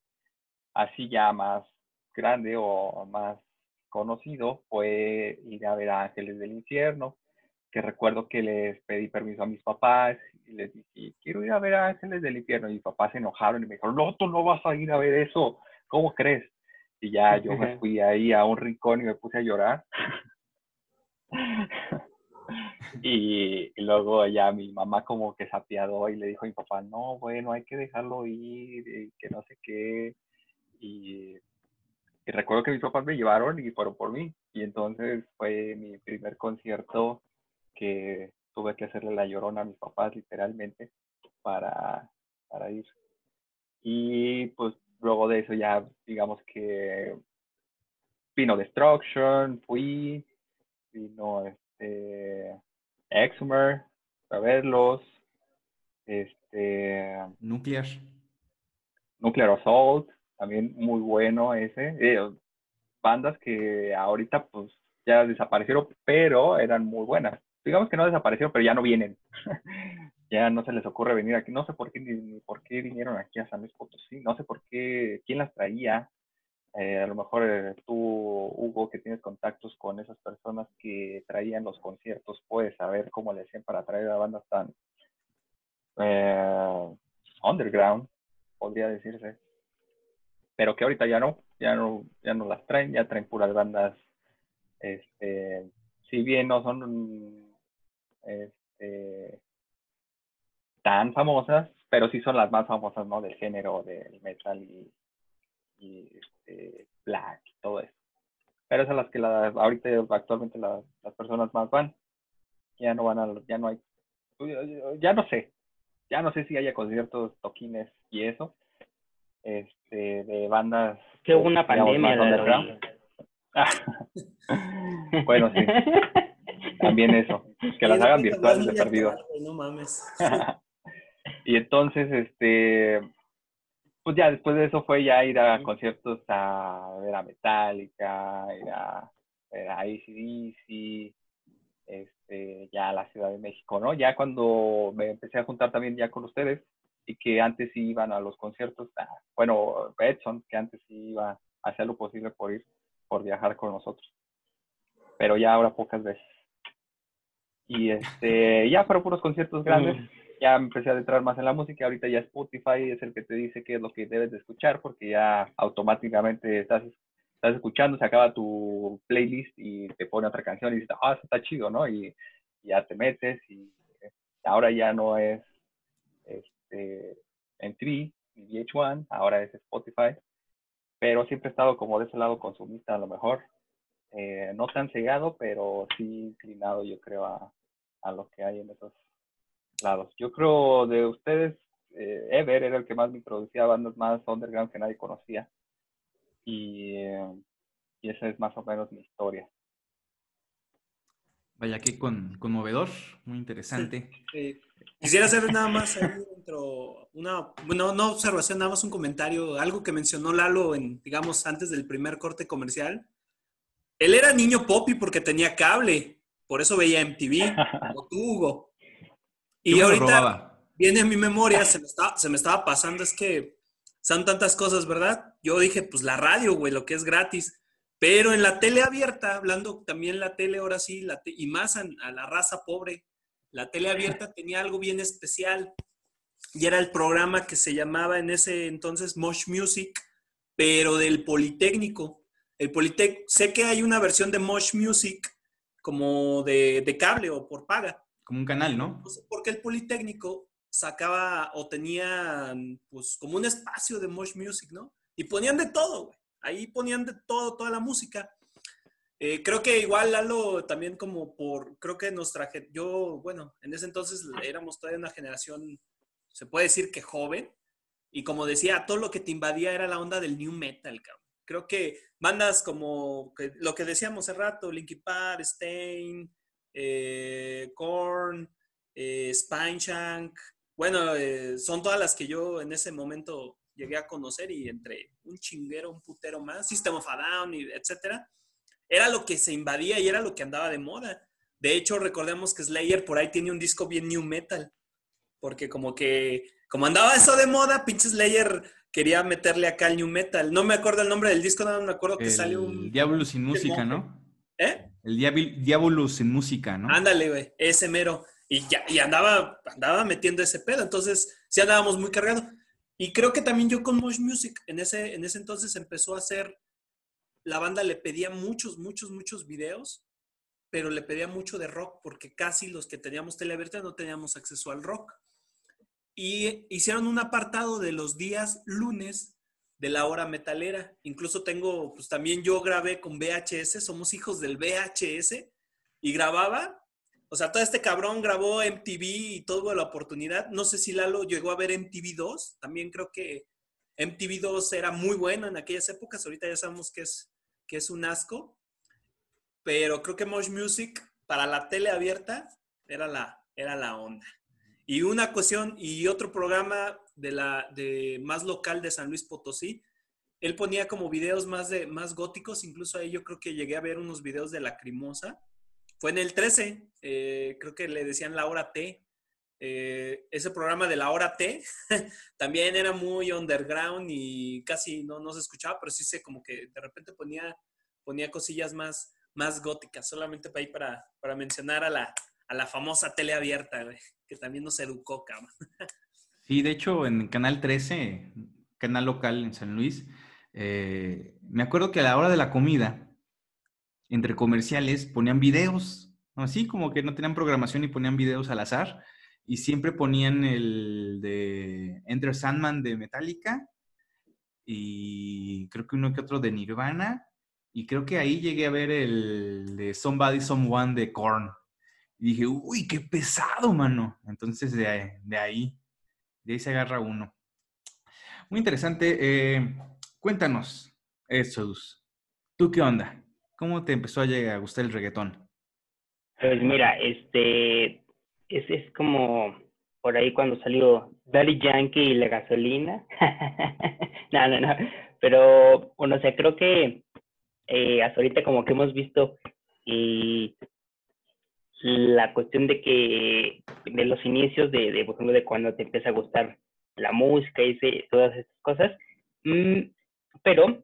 así ya más grande o más conocido, fue ir a ver a Ángeles del Infierno, que recuerdo que les pedí permiso a mis papás y les dije, quiero ir a ver a Ángeles del Infierno. Y mis papás se enojaron y me dijeron, no, tú no vas a ir a ver eso, ¿cómo crees? Y ya yo me fui ahí a un rincón y me puse a llorar. y, luego ya mi mamá como que se apiadó y le dijo a mi papá, no, bueno, hay que dejarlo ir, y que no sé qué. Y, recuerdo que mis papás me llevaron y fueron por mí. Y entonces fue mi primer concierto que tuve que hacerle la llorona a mis papás literalmente para, para ir. Y pues luego de eso ya digamos que vino Destruction, fui, vino este Exhumer a verlos, este Nuclear. Nuclear Assault, también muy bueno ese. Eh, bandas que ahorita pues ya desaparecieron, pero eran muy buenas. Digamos que no desaparecieron, pero ya no vienen. ya no se les ocurre venir aquí. No sé por qué ni, por qué vinieron aquí a San Luis Potosí. No sé por qué, quién las traía. Eh, a lo mejor eh, tú, Hugo, que tienes contactos con esas personas que traían los conciertos, puedes saber cómo le hacían para traer a bandas tan eh, underground, podría decirse. Pero que ahorita ya no, ya no, ya no las traen, ya traen puras bandas, este, si bien no son este, tan famosas, pero sí son las más famosas, ¿no? Del género del metal y, y este, black y todo eso. Pero esas son las que la, ahorita actualmente las personas más van. Ya no van a, ya no hay, ya no sé, ya no sé si haya conciertos, toquines y eso, este, de bandas. Que hubo una pandemia. bueno, sí. También eso. Que las hagan virtuales de perdido. No mames. Y entonces, este, pues ya después de eso fue ya ir a conciertos a ver a Metallica, ir a ver a ACDC, este, ya a la Ciudad de México, ¿no? Ya cuando me empecé a juntar también ya con ustedes y que antes sí iban a los conciertos, ah, bueno, Edson, que antes sí iba a hacer lo posible por ir, por viajar con nosotros. Pero ya ahora pocas veces. Y este, ya fueron puros conciertos grandes ya empecé a entrar más en la música, ahorita ya Spotify es el que te dice qué es lo que debes de escuchar, porque ya automáticamente estás, estás escuchando, se acaba tu playlist y te pone otra canción y dices, ah, eso está chido, ¿no? Y, ya te metes y ahora ya no es este, en 3 ni VH1, ahora es Spotify, pero siempre he estado como de ese lado consumista a lo mejor, eh, no tan cegado, pero sí inclinado yo creo a, a lo que hay en esos lados. Yo creo de ustedes, eh, Ever era el que más me producía bandas más underground que nadie conocía. Y, eh, y esa es más o menos mi historia. Vaya que con, conmovedor, muy interesante. Quisiera hacer nada más ahí dentro, una, bueno, no observación, nada más un comentario, algo que mencionó Lalo en, digamos, antes del primer corte comercial. Él era niño poppy porque tenía cable, por eso veía MTV, como tú, Hugo. Y ahorita viene a mi memoria, se me, estaba, se me estaba pasando, es que son tantas cosas, ¿verdad? Yo dije, pues la radio, güey, lo que es gratis. Pero en la tele abierta, hablando también la tele ahora sí, la y más a, la raza pobre, la tele abierta tenía algo bien especial. Y era el programa que se llamaba en ese entonces Mosh Music, pero del Politécnico. El Politec, sé que hay una versión de Mosh Music como de, de cable o por paga. Como un canal, ¿no? No sé por qué el Politécnico sacaba o tenía pues como un espacio de Mosh Music, ¿no? Y ponían de todo, güey. Ahí ponían de todo, toda la música. Eh, creo que igual Lalo también como por, creo que nuestra, yo, bueno, en ese entonces éramos todavía una generación, se puede decir que joven, y como decía, todo lo que te invadía era la onda del new metal, cabrón. Creo que bandas como lo que decíamos hace rato, Linkin Park, Stain, eh, Korn, eh, Spineshank, bueno, eh, son todas las que yo en ese momento llegué a conocer y entre un chinguero, un putero más, System of a Down, y etcétera, era lo que se invadía y era lo que andaba de moda. De hecho, recordemos que Slayer por ahí tiene un disco bien new metal, porque como que, como andaba eso de moda, pinche Slayer quería meterle acá al new metal. No me acuerdo el nombre del disco, no me acuerdo que El salió un... Diablo sin música, ¿no? ¿Eh? El Diablo sin música, ¿no? Ándale, güey, ese mero. Y ya, y andaba, andaba metiendo ese pedo. Entonces, sí andábamos muy cargados. Y creo que también yo con Mosh Music, en ese, en ese entonces empezó a hacer, la banda le pedía muchos, muchos, muchos videos, pero le pedía mucho de rock, porque casi los que teníamos tele abierta no teníamos acceso al rock. Y hicieron un apartado de los días lunes de la hora metalera. Incluso tengo, pues también yo grabé con VHS, somos hijos del VHS, y grababa o sea, todo este cabrón grabó MTV y tuvo la oportunidad. No sé si Lalo llegó a ver MTV 2. También creo que MTV 2 era muy bueno en aquellas épocas. Ahorita ya sabemos que es, que es un asco. Pero creo que Mosh Music para la tele abierta era la, era la onda. Y una cuestión y otro programa de, la, de más local de San Luis Potosí, él ponía como videos más, de, más góticos. Incluso ahí yo creo que llegué a ver unos videos de Lacrimosa fue en el 13, eh, creo que le decían la hora T. Eh, ese programa de la hora T también era muy underground y casi no, no se escuchaba, pero sí sé como que de repente ponía, ponía cosillas más, más góticas, solamente para, ahí para, para mencionar a la, a la famosa tele abierta, güey, que también nos educó, cabrón. Sí, de hecho, en Canal 13, canal local en San Luis, eh, me acuerdo que a la hora de la comida, entre comerciales, ponían videos, así como que no tenían programación y ponían videos al azar, y siempre ponían el de Enter Sandman de Metallica, y creo que uno que otro de Nirvana, y creo que ahí llegué a ver el de Somebody Someone de Korn. Y dije, uy, qué pesado, mano. Entonces, de, de ahí, de ahí se agarra uno. Muy interesante. Eh, cuéntanos, Jesús, ¿tú qué onda? ¿Cómo te empezó a, a gustar el reggaetón? Pues mira, este es, es como por ahí cuando salió Daddy Yankee y la gasolina. no, no, no. Pero, bueno, o sea, creo que eh, hasta ahorita como que hemos visto y la cuestión de que de los inicios de, de por ejemplo, de cuando te empieza a gustar la música y todas estas cosas. Mm, pero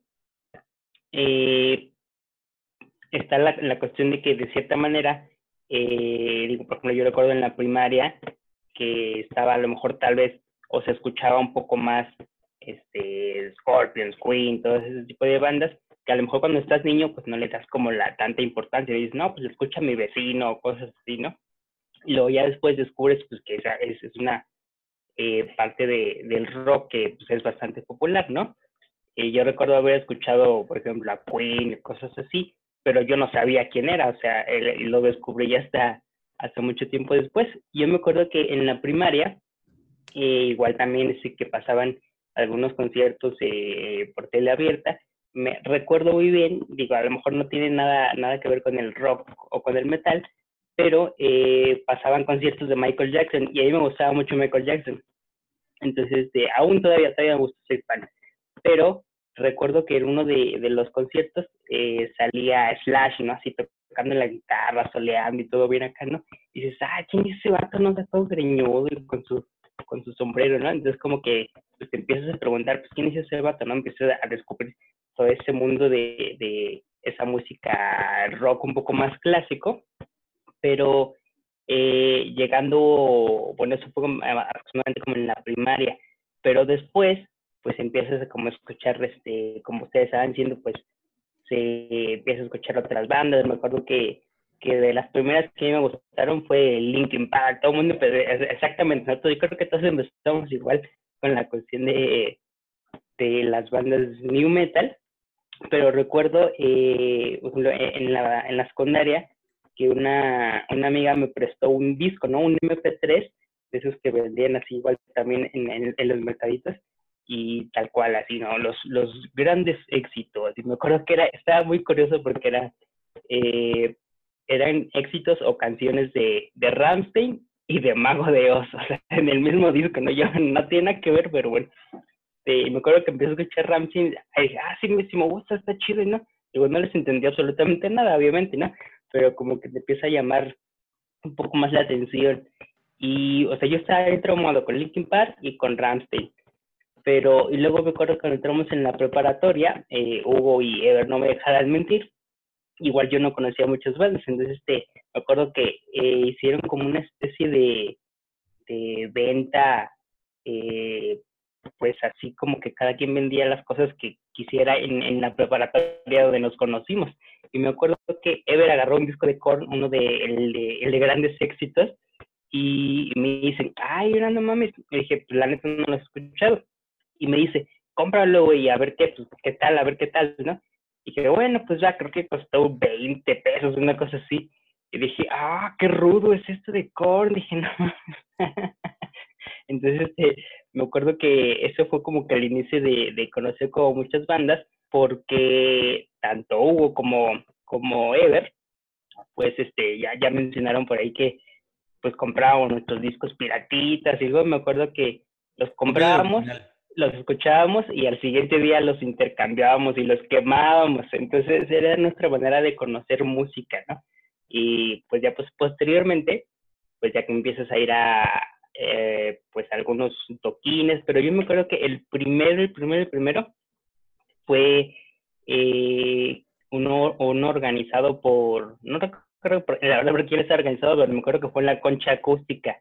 eh, está la, la, cuestión de que de cierta manera, eh, digo, por ejemplo, yo recuerdo en la primaria que estaba a lo mejor tal vez, o se escuchaba un poco más este, Scorpions, Queen, todo ese tipo de bandas, que a lo mejor cuando estás niño, pues no le das como la tanta importancia, y dices, no, pues escucha a mi vecino, cosas así, ¿no? Y luego ya después descubres, pues, que esa es, una eh, parte de, del rock que pues, es bastante popular, ¿no? Y yo recuerdo haber escuchado, por ejemplo, a Queen, cosas así, pero yo no sabía quién era, o sea, lo descubrí ya hasta, hasta mucho tiempo después. Yo me acuerdo que en la primaria, eh, igual también sí que pasaban algunos conciertos eh, por tele abierta, me recuerdo muy bien, digo, a lo mejor no tiene nada, nada que ver con el rock o con el metal, pero eh, pasaban conciertos de Michael Jackson y a mí me gustaba mucho Michael Jackson. Entonces, este, aún todavía, todavía me gusta, soy fan. Pero recuerdo que en uno de, de los conciertos eh, salía Slash, ¿no? Así tocando la guitarra, soleando y todo bien acá, ¿no? Y dices, ah, ¿quién es ese vato? No está todo greñudo con su, con su sombrero, ¿no? Entonces como que pues, te empiezas a preguntar, pues, ¿quién es ese vato? ¿No? Empiezas a descubrir todo ese mundo de, de esa música rock un poco más clásico, pero eh, llegando, bueno, eso fue aproximadamente como en la primaria, pero después pues empiezas a como escuchar, este, como ustedes saben, siendo pues, se empieza a escuchar otras bandas. Me acuerdo que, que de las primeras que me gustaron fue Linkin Park, todo el mundo, exactamente, ¿no? yo creo que todos empezamos igual con la cuestión de, de las bandas new metal, pero recuerdo eh, en, la, en la secundaria que una, una amiga me prestó un disco, ¿no? Un MP3 de esos que vendían así igual también en, en, los mercaditos y tal cual así, ¿no? Los, los grandes éxitos. Y me acuerdo que era, estaba muy curioso porque era, eh, eran éxitos o canciones de, de Ramstein y de Mago de Oz, o sea, en el mismo disco, ¿no? Yo, no tiene nada que ver, pero bueno. Este, me acuerdo que empecé a escuchar y dije, ah, sí, sí me gusta, está chido, ¿no? Digo, no les entendí absolutamente nada, obviamente, ¿no? Pero como que te empieza a llamar un poco más la atención. Y, o sea, yo estaba modo con Linkin Park y con Ramstein. Pero, y luego me acuerdo que cuando entramos en la preparatoria, eh, Hugo y Ever no me dejaran mentir, igual yo no conocía muchas bandas, entonces este, me acuerdo que eh, hicieron como una especie de, de venta eh, pues así como que cada quien vendía las cosas que quisiera en, en, la preparatoria donde nos conocimos. Y me acuerdo que Ever agarró un disco de Korn, uno de, el de, el de grandes éxitos, y me dicen, ay, no mames. Le dije, pues la neta no lo he escuchado. Y me dice, cómpralo, güey, a ver qué, pues, qué tal, a ver qué tal, ¿no? Y dije, bueno, pues ya creo que costó 20 pesos, una cosa así. Y dije, ah, qué rudo es esto de Korn. Dije, no Entonces, este, me acuerdo que eso fue como que el inicio de, de conocer como muchas bandas, porque tanto Hugo como, como Ever, pues este, ya, ya mencionaron por ahí que pues comprábamos nuestros discos piratitas y luego me acuerdo que los comprábamos, los escuchábamos y al siguiente día los intercambiábamos y los quemábamos. Entonces era nuestra manera de conocer música, ¿no? Y pues ya pues posteriormente, pues ya que empiezas a ir a, eh, pues algunos toquines, pero yo me acuerdo que el primero, el primero, el primero fue eh, uno, uno organizado por, no recuerdo la verdad por quién está organizado, pero me acuerdo que fue en la concha acústica,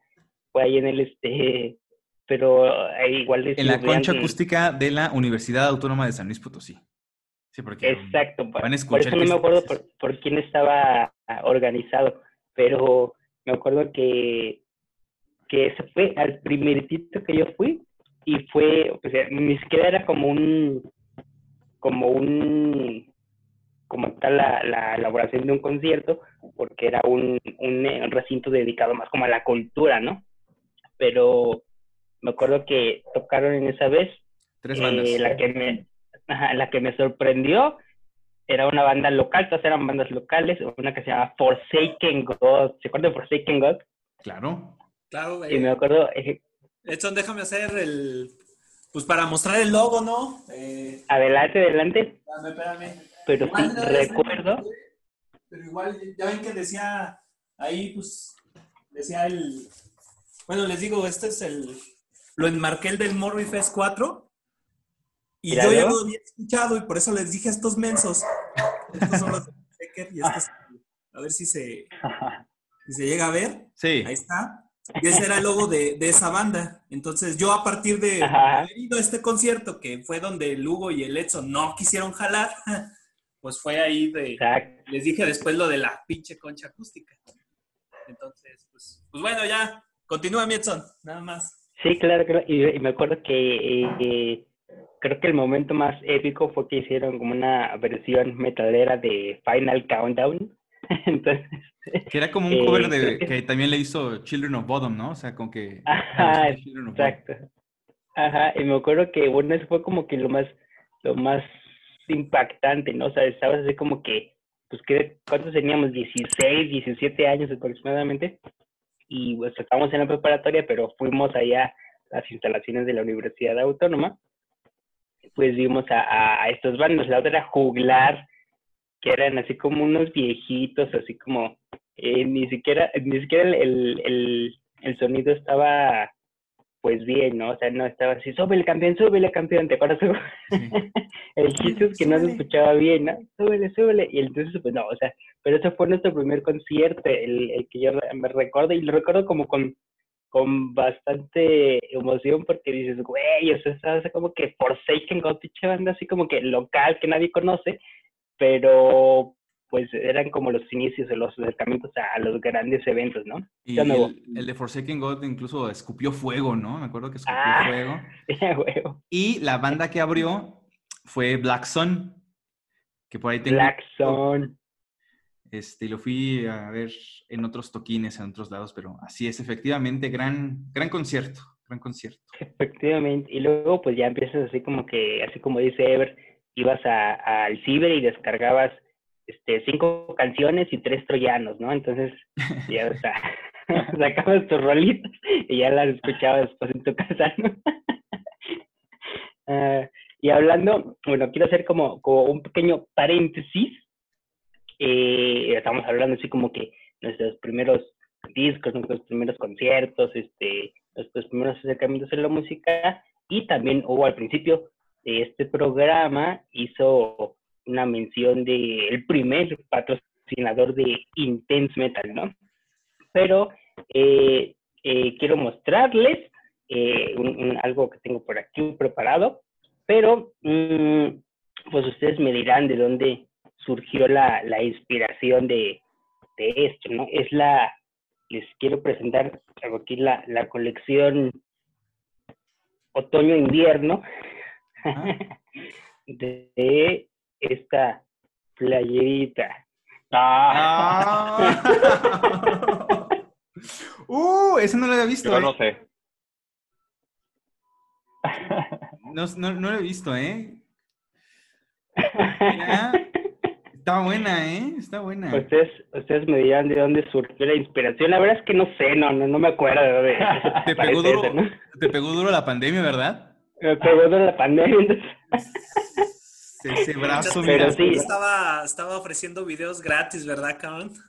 fue ahí en el este, pero igual En la concha acústica de la Universidad Autónoma de San Luis Potosí. Sí, porque Exacto, van a escuchar por eso no me acuerdo por, por quién estaba organizado, pero me acuerdo que que ese fue al primeritito que yo fui y fue, o sea, ni siquiera era como un, como un, como tal la, la elaboración de un concierto, porque era un, un, recinto dedicado más como a la cultura, ¿no? Pero me acuerdo que tocaron en esa vez. Tres bandas. Eh, la, que me, la que me sorprendió era una banda local, todas eran bandas locales, una que se llama Forsaken God. ¿Se acuerdan de Forsaken God? Claro. Claro, güey. Y me acuerdo. Eh, Edson, déjame hacer el. Pues para mostrar el logo, ¿no? Eh, adelante, adelante. Espérame, espérame. Pero sí, recuerdo. Pero igual, ya ven que decía ahí, pues, decía el. Bueno, les digo, este es el. Lo enmarqué el del Morbi Fest 4. Y yo ya lo había escuchado y por eso les dije a estos mensos. Estos son los y estos, a ver si se, si se llega a ver. Sí. Ahí está. Y ese era el logo de, esa banda. Entonces yo a partir de haber ido a este concierto, que fue donde el Hugo y el Edson no quisieron jalar, pues fue ahí de... Les dije después lo de la pinche concha acústica. Entonces, pues, pues bueno, ya. Continúa mi Edson, nada más. Sí, claro, claro. Y, me acuerdo que eh, creo que el momento más épico fue que hicieron como una versión metalera de Final Countdown. Entonces que era como un cover de, que también le hizo Children of Bottom, ¿no? O sea, con que... Ajá, exacto. Ajá, y me acuerdo que, bueno, eso fue como que lo más, lo más impactante, ¿no? O sea, estabas así como que, pues, ¿cuántos teníamos? 16, 17 años aproximadamente. Y pues estábamos en la preparatoria, pero fuimos allá a las instalaciones de la Universidad Autónoma. Pues vimos a, a, estos bandos. La otra era Juglar, que eran así como unos viejitos, así como eh, ni siquiera, ni siquiera el, el, el, sonido estaba pues bien, ¿no? O sea, no estaba así, súbele campeón, súbele campeón, ¿te acuerdas? el chiste es que no se escuchaba bien, ¿no? Súbele, súbele. Y entonces, pues no, o sea, pero ese fue nuestro primer concierto, el, el que yo me recuerdo, y lo recuerdo como con, con bastante emoción porque dices, güey, o sea, como que Forsaken pinche banda así como que local que nadie conoce, pero pues eran como los inicios de los acercamientos a, los grandes eventos, ¿no? Y el, el, de Forsaken God incluso escupió fuego, ¿no? Me acuerdo que escupió Ah, fuego. huevo. Y la banda que abrió fue Black Sun, que por ahí tengo. Black Sun. Este, lo fui a ver en otros toquines, en otros lados, pero así es, efectivamente, gran, gran concierto, gran concierto. Efectivamente. Y luego pues ya empiezas así como que, así como dice Ever, ibas al ciber y descargabas este, cinco canciones y tres troyanos, ¿no? Entonces ya o sea, sacabas tus rolitas y ya las escuchabas después en tu casa, ¿no? Ah, y hablando, bueno, quiero hacer como, como un pequeño paréntesis. Eh, estamos hablando así como que nuestros primeros discos, nuestros primeros conciertos, este, nuestros primeros acercamientos en la música y también hubo al principio de este programa hizo una mención de el primer patrocinador de Intense Metal, ¿no? Pero eh, eh, quiero mostrarles eh, algo que tengo por aquí preparado, pero mm, pues ustedes me dirán de dónde surgió la, la inspiración de, de esto, ¿no? Es la, les quiero presentar aquí la, la colección otoño-invierno de esta playerita. Ah, ¡Ah! ¡Uh! Ese no lo había visto. yo ¿eh? no sé. No, no, no lo he visto, ¿eh? Mira, está buena, ¿eh? Está buena. ustedes, ustedes me dirán de dónde surgió la inspiración. La verdad es que no sé, no, no, no me acuerdo de dónde Te parece pegó duro, eso, ¿no? te pegó duro la pandemia, ¿verdad? Me pegó de la pandemia, Ese brazo, Pero mira. sí. Estaba, estaba ofreciendo videos gratis, ¿verdad, cabrón?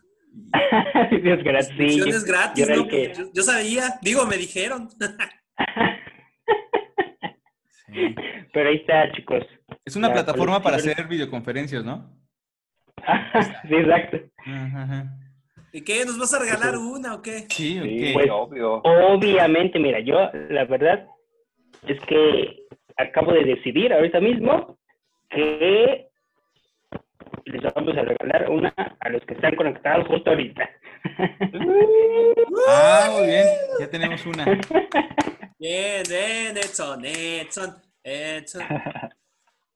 Sí, Suscripciones yo- gratis, yo era ¿no? el que- Yo, yo sabía, digo, me dijeron. Sí. Pero ahí está, chicos. Es una La plataforma para hacer videoconferencias, ¿no? sí, exacto. Ajá, ajá. ¿Y qué? ¿Nos vas a regalar una o qué? Sí, Sí, ok. Pues- obvio. Obviamente, mira, yo la verdad es que acabo de decidir ahorita mismo que les vamos a regalar una a los que están conectados justo ahorita. Ah, muy bien. Ya tenemos una. Bien, bien, Edson, Edson, Edson.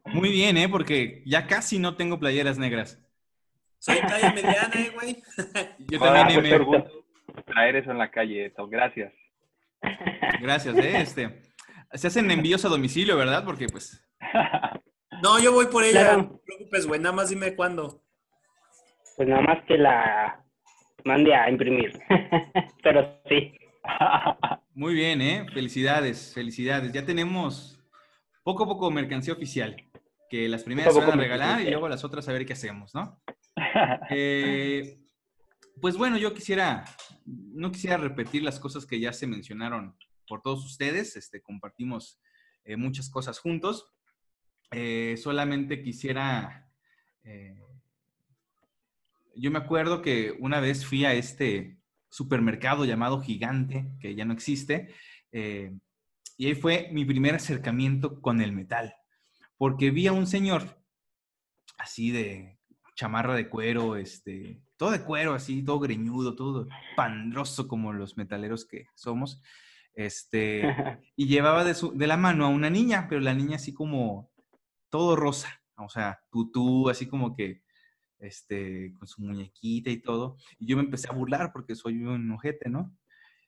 Muy bien, ¿eh? Porque ya casi no tengo playeras negras. Soy talla mediana, eh, güey. Yo Ah, también, pues, M. gusto traer eso en la calle, Tom. Gracias. Gracias, ¿eh? Este, se hacen envíos a domicilio, ¿verdad? Porque, pues, No, yo voy por ella. Claro. No te preocupes, güey. Nada más dime cuándo. Pues nada más que la mande a imprimir. Pero sí. muy bien, ¿eh? Felicidades, felicidades. Ya tenemos poco a poco mercancía oficial. Que las primeras se van a regalar y luego las otras a ver qué hacemos, ¿no? Eh, pues bueno, yo quisiera, no quisiera repetir las cosas que ya se mencionaron por todos ustedes. Este, compartimos eh, muchas cosas juntos. Eh, solamente quisiera, eh, yo me acuerdo que una vez fui a este supermercado llamado Gigante, que ya no existe, y ahí fue mi primer acercamiento con el metal, porque vi a un señor así de chamarra de cuero, este, todo de cuero, así, todo greñudo, todo pandroso como los metaleros que somos, este, y llevaba de, su- de la mano a una niña, pero la niña así como todo rosa, o sea, tutú, así como que, este, con su muñequita y todo, y yo me empecé a burlar porque soy un ojete, ¿no?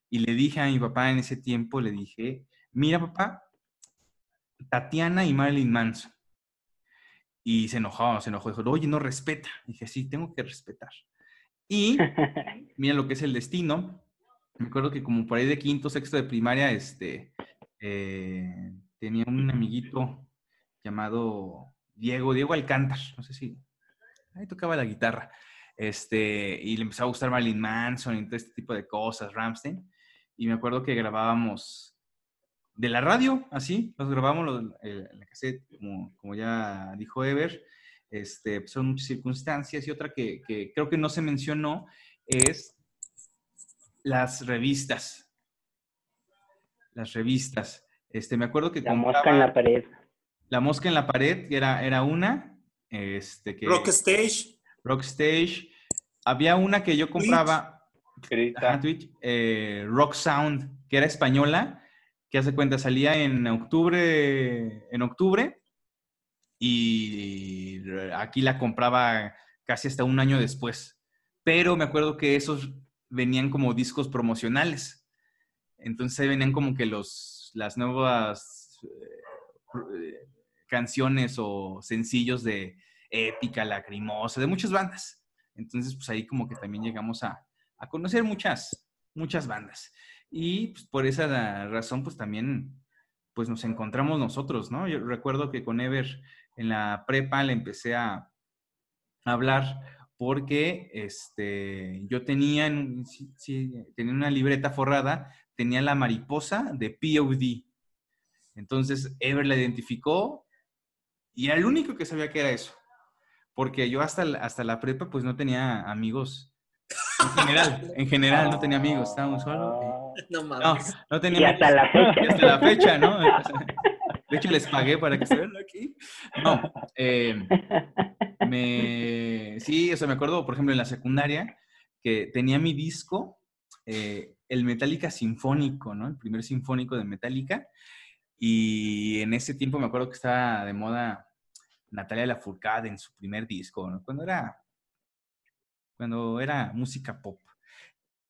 Y le dije a mi papá en ese tiempo, le dije, mira papá, Tatiana y Marilyn Manson. Y se enojó, se enojó, dijo, oye, no respeta. dije, sí, tengo que respetar. Y mira lo que es el destino. Me acuerdo que como por ahí de quinto, sexto de primaria, este, eh, tenía un amiguito llamado Diego, Diego Alcántar, no sé si, ahí tocaba la guitarra, este, y le empezó a gustar Marilyn Manson y todo este tipo de cosas, Ramstein, y me acuerdo que grabábamos de la radio, así, nos grabamos lo- el- la cassette, como, ya dijo Ever, este, pues, son muchas circunstancias, y otra que creo que no se mencionó es las revistas. las revistas. Este, me acuerdo que La compraba mosca en la pared. La mosca en la pared, que era, era una. Este, que, Rock Stage. Rockstage. Había una que yo compraba, ajá, Twitch, eh, Rock Sound, que era española, que hace cuenta, salía en octubre, en octubre, y aquí la compraba casi hasta un año después. Pero me acuerdo que esos venían como discos promocionales. Entonces venían como que los, las nuevas eh, canciones o sencillos de Épica, Lacrimosa, de muchas bandas. Entonces, pues ahí como que también llegamos a, a conocer muchas, muchas bandas. Y pues, por esa razón, pues también, pues nos encontramos nosotros, ¿no? Yo recuerdo que con Ever en la prepa le empecé a hablar porque este, yo tenía, en- sí, sí, tenía una libreta forrada, tenía la mariposa de POD. Entonces, Ever la identificó y era el único que sabía que era eso. Porque yo hasta, la- hasta la prepa, pues no tenía amigos. En general, en general no tenía amigos, estábamos solos. y- No No, mames. no tenía Y hasta la y fecha. hasta la fecha, ¿no? De hecho, les pagué para que estuvieran aquí. No, eh, me... Sí, o sea, me acuerdo, por ejemplo, en la secundaria, que tenía mi disco, eh, el Metallica Sinfónico, ¿no? El primer sinfónico de Metallica. Y en ese tiempo me acuerdo que estaba de moda Natalia Lafourcade en su primer disco, ¿no? Cuando era, cuando era música pop.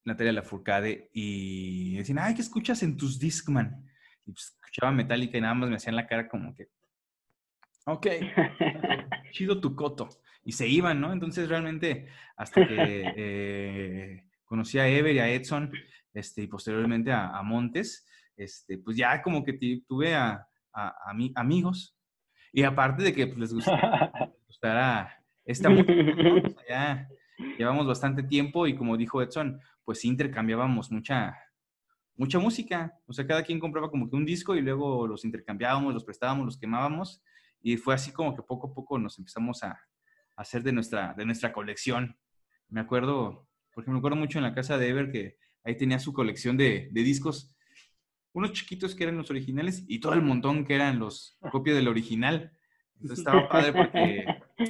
Natalia Lafourcade y decían, ay, ¿qué escuchas en tus Discman? Y pues escuchaba Metallica y nada más me hacían la cara como que, ok, chido tu coto. Y se iban, ¿no? Entonces realmente hasta que eh, conocí a Ever y a Edson este, y posteriormente a, a Montes, este, pues ya como que tuve a, a- a mi- amigos. Y aparte de que pues, les gustara, les gustara esta música, ya llevamos bastante tiempo y como dijo Edson, pues intercambiábamos mucha, mucha música. O sea, cada quien compraba como que un disco y luego los intercambiábamos, los prestábamos, los quemábamos. Y fue así como que poco a poco nos empezamos a, a hacer de nuestra, de nuestra colección. Me acuerdo, por ejemplo, me acuerdo mucho en la casa de Ever que ahí tenía su colección de, de discos. Unos chiquitos que eran los originales y todo el montón que eran los copias del original. Entonces estaba padre porque,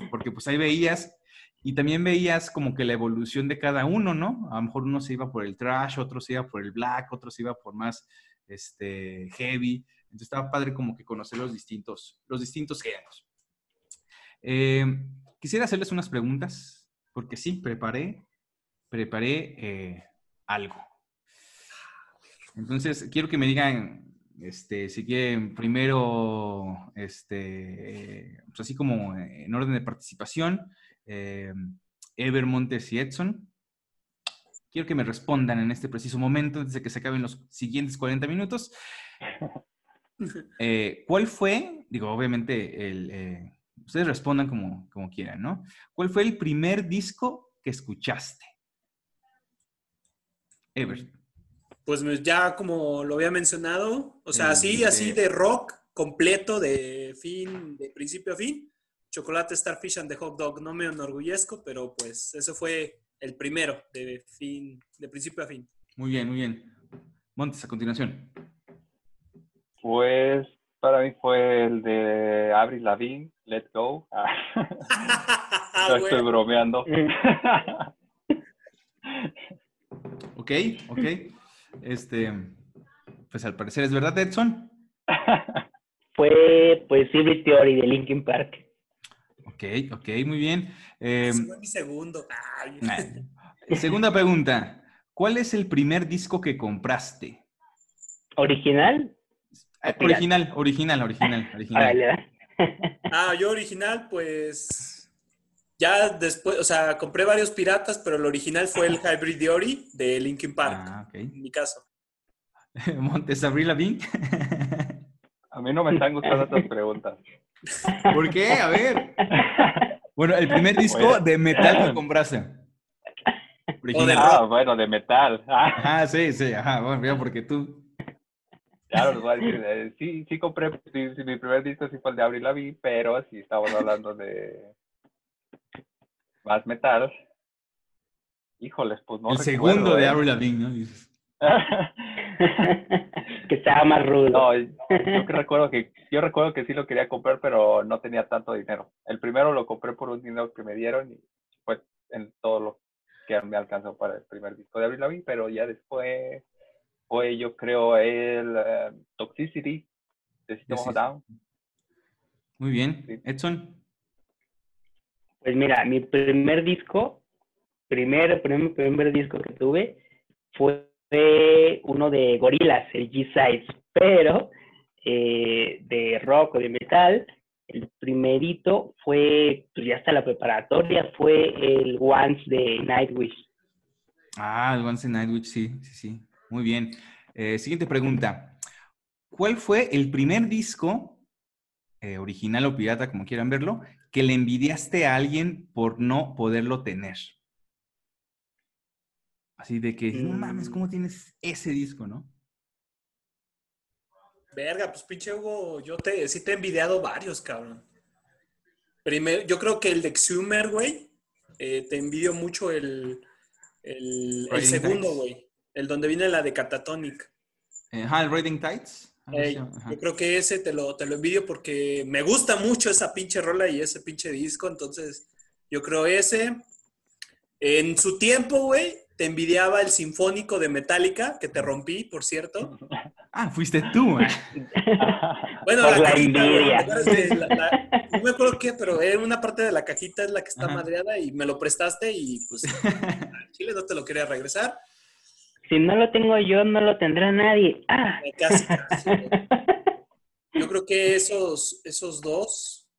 porque pues ahí veías y también veías como que la evolución de cada uno, ¿no? A lo mejor uno se iba por el trash, otro se iba por el black, otro se iba por más este, heavy. Entonces estaba padre como que conocer los distintos, los distintos géneros. Eh, quisiera hacerles unas preguntas, porque sí, preparé, preparé eh, algo. Entonces, quiero que me digan, este, si quieren, primero, este, pues así como en orden de participación, eh, Ever Montes y Edson. Quiero que me respondan en este preciso momento, antes de que se acaben los siguientes 40 minutos. Eh, ¿Cuál fue, digo, obviamente, el, eh, ustedes respondan como, como quieran, ¿no? ¿Cuál fue el primer disco que escuchaste? Ever. Pues ya como lo había mencionado, o sea, así, así de rock completo de fin, de principio a fin. Chocolate Starfish and the Hot Dog, no me enorgullezco, pero pues eso fue el primero de fin, de principio a fin. Muy bien, muy bien. Montes, a continuación. Pues para mí fue el de Avril Lavigne, Let Go. Ah, no estoy bromeando. Ok, ok. Este, pues al parecer es verdad, Edson. Fue, pues, Civil Theory de Linkin Park. Ok, ok, muy bien. Eh, fue mi segundo. Ay. segunda pregunta. ¿Cuál es el primer disco que compraste? ¿Original? Eh, original, original, original, original. Ah, yo original, pues ya después, o sea, compré varios piratas, pero el original fue el Hybrid Theory de Linkin Park, Ah, ok. en mi caso. Montes, Lavigne. A mí no me están gustando estas preguntas. ¿Por qué? A ver. Bueno, el primer disco Bueno. de metal que compraste. Original. Ah, bueno, de metal. Ah, Ah, sí, sí, ajá, bueno, mira, porque tú. Claro, les voy a decir, eh, sí, sí compré, sí, sí, mi primer disco sí fue el de Avril Lavigne, pero si estamos hablando de más metal, híjoles, pues no el recuerdo, segundo de ¿eh? Avril Lavigne, ¿no? Dices. que estaba más rudo. No, yo que recuerdo que yo recuerdo que sí lo quería comprar, pero no tenía tanto dinero. El primero lo compré por un dinero que me dieron y fue en todo lo que me alcanzó para el primer disco de Avril Lavigne, pero ya después fue yo creo el eh, Toxicity de System of Down. Muy bien. Sí. Edson. Pues mira, mi primer disco, primer, primer, primer disco que tuve fue uno de Gorillaz, el G-Sides, pero eh, de rock o de metal, el primerito fue, pues ya hasta la preparatoria, fue el Once de Nightwish. Ah, el Once in Nightwish, sí, sí, sí. Muy bien. Eh, siguiente pregunta. ¿Cuál fue el primer disco, eh, original o pirata, como quieran verlo, que le envidiaste a alguien por no poderlo tener? Así de que, no mames, ¿cómo tienes ese disco, no? Verga, pues pinche Hugo, yo te, sí te he envidiado varios, cabrón. Primero, yo creo que el de Xumer, güey, eh, te envidio mucho el, el, segundo, güey. El donde viene la de Catatonic. Eh, Ajá, el Riding Tides. yo creo que ese te lo, te lo envidio porque me gusta mucho esa pinche rola y ese pinche disco. Entonces, yo creo ese. En su tiempo, güey, te envidiaba el sinfónico de Metallica, que te rompí, por cierto. Ah, fuiste tú. eh. Bueno, Por la, la cajita, güey, envidia. ¿te acuerdas de la- la- no me acuerdo qué, pero era una parte de la cajita es la que está Ajá. madreada y me lo prestaste y pues Chile no te lo quería regresar. Si no lo tengo yo, no lo tendrá nadie. Ah. Casi, casi. Yo creo que esos, esos dos.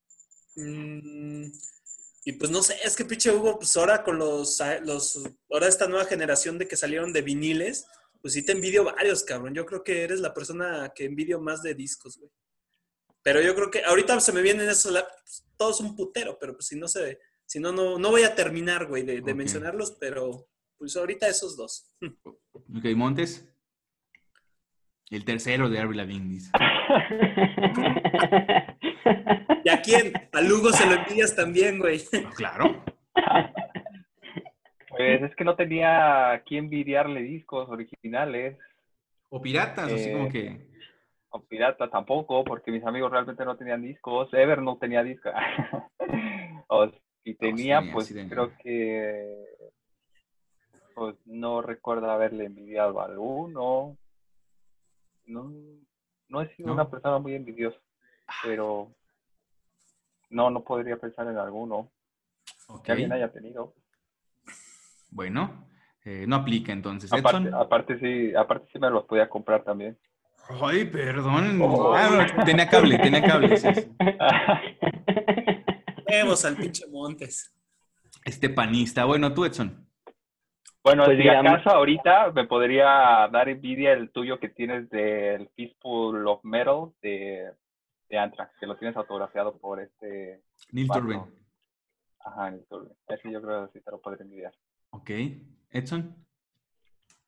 mm, y pues no sé, es que pinche Hugo, pues ahora con los, los. Ahora esta nueva generación de que salieron de viniles, pues sí te envidio varios, cabrón. Yo creo que eres la persona que envidio más de discos, güey. Pero yo creo que ahorita se me vienen esos. pues, todos un putero, pero pues si no se. Si no, no, no voy a terminar, güey, de, mencionarlos, pero pues ahorita esos dos. Ok, Montes. El tercero de Avril Lavigne, dice. ¿Y a quién? A Lugo se lo envidias también, güey. Ah, Claro. Pues es que no tenía a quién envidiarle discos originales O piratas, así como Eh, que. o pirata tampoco, porque mis amigos realmente no tenían discos. Ever no tenía disco. o si tenía, pues sí creo que pues no recuerdo haberle envidiado a alguno. No, no he sido ¿No? una persona muy envidiosa, pero no, no podría pensar en alguno que alguien haya tenido. Bueno, eh, no aplica entonces. Aparte, Edson. aparte sí, aparte sí me los podía comprar también. Ay, perdón. Oh. Ah, tenía cable, tenía cable. sí, sí. Vemos al pinche Montes. Este panista. Bueno, tú, Edson. Bueno, Pues si acaso ahorita me podría dar envidia el tuyo que tienes del Fistful of Metal de, de Anthrax, que lo tienes autografiado por este... Neil Paso. Turben. Ajá, el Turben. Ese yo creo que sí te lo podría envidiar. Ok. Edson.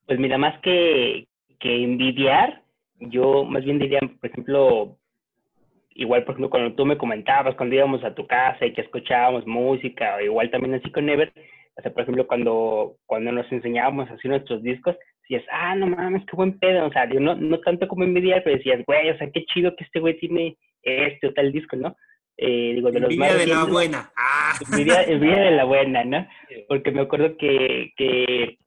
Pues mira, más que, que envidiar, yo más bien diría, por ejemplo, igual, por ejemplo, cuando tú me comentabas, cuando íbamos a tu casa y que escuchábamos música, o igual también así con Ever, o sea, por ejemplo, cuando, cuando nos enseñábamos así nuestros discos, decías, ah, no mames, qué buen pedo, o sea, digo, no, no tanto como envidiar, pero decías, güey, o sea, qué chido que este güey tiene este o tal disco, ¿no? Eh, digo, de los Envidia más de la buena. Ah. envidia, envidia de la buena, ¿no? Porque me acuerdo que, que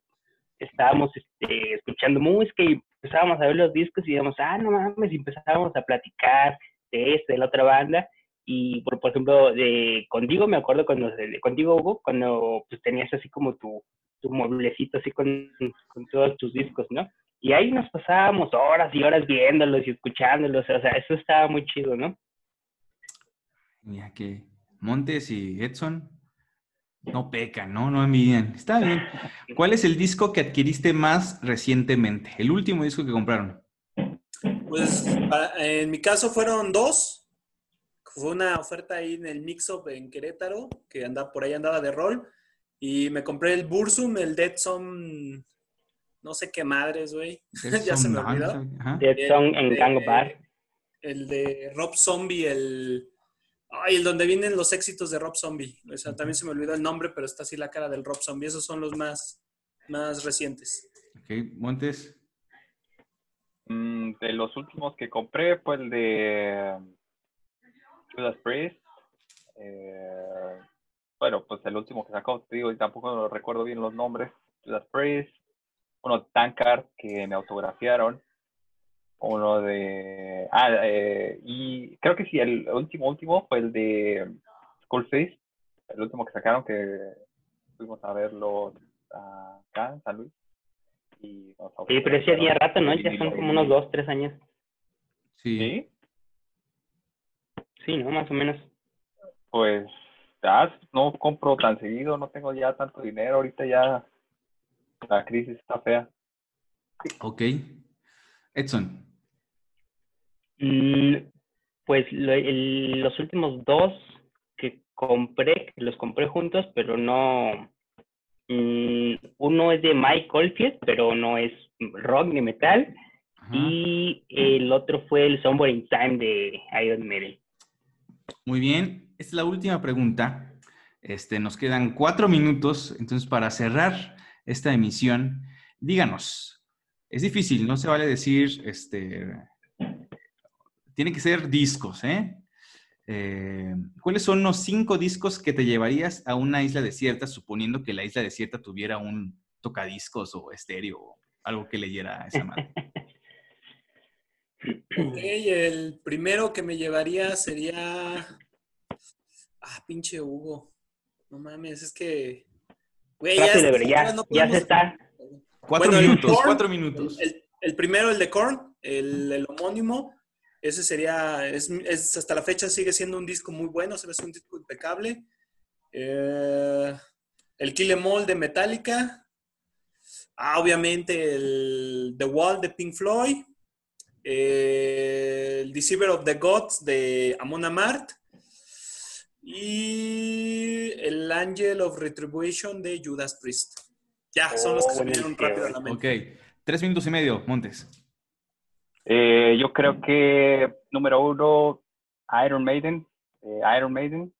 estábamos este, escuchando música y empezábamos a ver los discos y decíamos, ah, no mames, y empezábamos a platicar de este, de la otra banda. Y por, por ejemplo, de, contigo me acuerdo cuando, de- contigo Hugo, cuando pues, tenías así como tu, tu mueblecito así con, con todos tus discos, ¿no? Y ahí nos pasábamos horas y horas viéndolos y escuchándolos, o sea, eso estaba muy chido, ¿no? Mira que Montes y Edson no pecan, ¿no? No envidian. Está bien. ¿Cuál es el disco que adquiriste más recientemente? El último disco que compraron. Pues para- en mi caso fueron dos. Fue una oferta ahí en el Mix-Up en Querétaro, que anda, por ahí andaba de rol. Y me compré el Bursum, el Dead Song, no sé qué madres, güey. ya se me olvidó. Dead Song en Gang Bar. El de Rob Zombie, el... Ay, el donde vienen los éxitos de Rob Zombie. O sea, también se me olvidó el nombre, pero está así la cara del Rob Zombie. Esos son los más, más recientes. Ok, Montes. Mm, de los últimos que compré fue el de Judas Priest. Eh, bueno, pues el último que sacó, te digo, y tampoco recuerdo bien los nombres. Judas Priest. Uno Tankard que me autografiaron. Uno de. Ah, eh, y creo que sí, el último, último fue el de Skullface. El último que sacaron que fuimos a verlo acá en San Luis. Y sí, pero ese día rato, ¿no? Ya son como unos dos, tres años. Sí. Sí, ¿no? Más o menos. Pues ya no compro tan seguido, no tengo ya tanto dinero, ahorita ya la crisis está fea. Ok. Edson. Mm, pues los últimos dos que compré, los compré juntos, pero no, Mm, uno es de Mike Oldfield, pero no es rock ni metal. Y el otro fue el Somewhere in Time de Iron Maiden. Muy bien. Esta es la última pregunta. Este, nos quedan cuatro minutos. Entonces, para cerrar esta emisión, díganos. Es difícil, no se vale decir, este, tiene que ser discos, ¿eh? Eh, ¿cuáles son los cinco discos que te llevarías a una isla desierta, suponiendo que la isla desierta tuviera un tocadiscos o estéreo o algo que leyera esa madre? Ok, el primero que me llevaría sería. Ah, pinche Hugo. No mames, es que. ya, ya, se está. Cuatro minutos, cuatro minutos. El, primero, el de Korn, el homónimo. Ese sería, es, hasta la fecha sigue siendo un disco muy bueno, se ve un disco impecable. Eh, el Kill Em All de Metallica. Ah, obviamente el The Wall de Pink Floyd. Eh, el Deceiver of the Gods de Amon Amart. Y el Angel of Retribution de Judas Priest. Ya, son los que se vinieron rápido a la mente. Ok, tres minutos y medio, Montes. Eh, yo creo que número uno, Iron Maiden. Eh, Iron Maiden.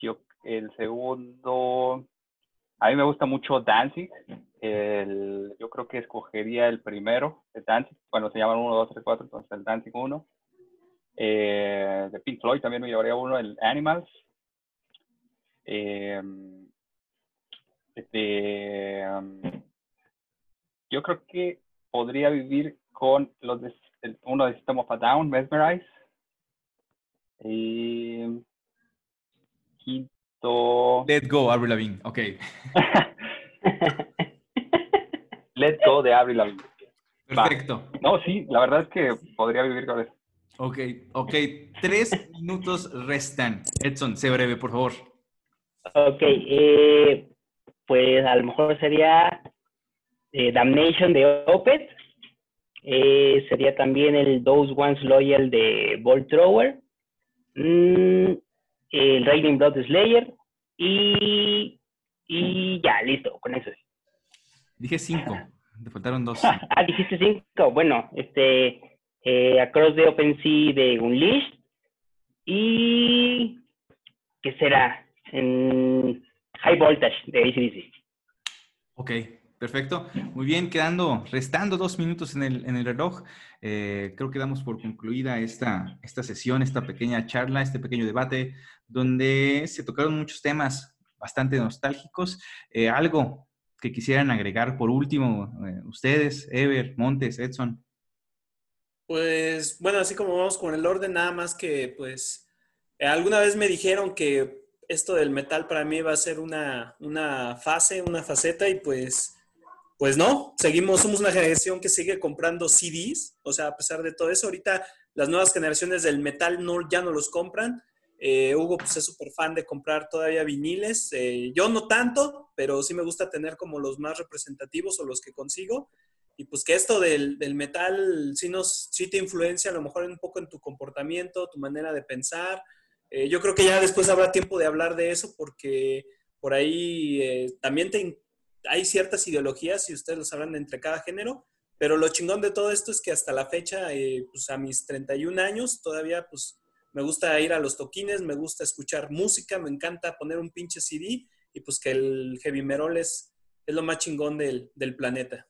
Yo, el segundo, a mí me gusta mucho Danzig. El, yo creo que escogería el primero, de Danzig. Bueno, se llaman 1, 2, 3, 4, entonces el Danzig 1. Eh, de Pink Floyd también me llevaría uno, el Animals. Eh, este, um, yo creo que podría vivir con los de, uno de System of a Down, Mesmerize. Y quinto. Let Go, Avril Lavigne, ok. Let Go de Avril Lavigne. Perfecto. No, sí, la verdad es que podría vivir con eso. Ok, ok. Tres minutos restan. Edson, sé breve, por favor. Ok, eh, pues a lo mejor sería eh, Damnation de Opeth eh, sería también el Those Ones Loyal de Bolt Thrower, mm, el Raining Blood Slayer y, y ya, listo, con eso. Dije cinco, te faltaron dos. ah, dijiste cinco, bueno, este, eh, Across the Open Sea de Unleashed y, ¿qué será? En High Voltage de ACDC. Ok, Perfecto. Muy bien, quedando, restando dos minutos en el, en el reloj, eh, creo que damos por concluida esta, esta sesión, esta pequeña charla, este pequeño debate, donde se tocaron muchos temas bastante nostálgicos. Eh, algo que quisieran agregar por último, eh, ustedes, Ever, Montes, Edson. Pues bueno, así como vamos con el orden, nada más que pues alguna vez me dijeron que esto del metal para mí va a ser una, una fase, una faceta y pues pues no, seguimos, somos una generación que sigue comprando CDs, o sea, a pesar de todo eso, ahorita las nuevas generaciones del metal no, ya no los compran. Eh, Hugo pues, es súper fan de comprar todavía viniles. Eh, yo no tanto, pero sí me gusta tener como los más representativos o los que consigo. Y pues que esto del, metal sí, nos, sí te influencia a lo mejor un poco en tu comportamiento, tu manera de pensar. Eh, yo creo que ya después habrá tiempo de hablar de eso porque por ahí también te, hay ciertas ideologías, y ustedes lo sabrán, entre cada género, pero lo chingón de todo esto es que hasta la fecha, eh, pues a mis 31 años, todavía pues me gusta ir a los toquines, me gusta escuchar música, me encanta poner un pinche CD y pues que el heavy metal es, es lo más chingón del, del planeta.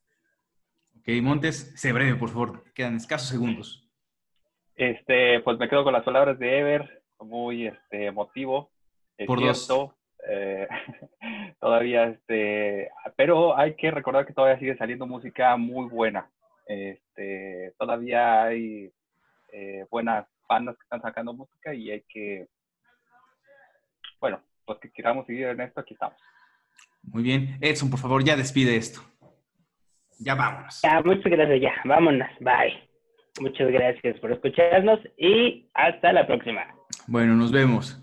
Ok, Montes, sé breve, por favor. Quedan escasos segundos. Este, pues me quedo con las palabras de Ever, muy este, emotivo. Es Por dos. cierto, eh, todavía, este, pero hay que recordar que todavía sigue saliendo música muy buena. Este, todavía hay eh, buenas bandas que están sacando música y hay que, bueno, los que queramos seguir en esto, aquí estamos. Muy bien. Edson, por favor, ya despide esto. Ya vámonos. Ya, muchas gracias, ya, vámonos, bye. Muchas gracias por escucharnos y hasta la próxima. Bueno, nos vemos.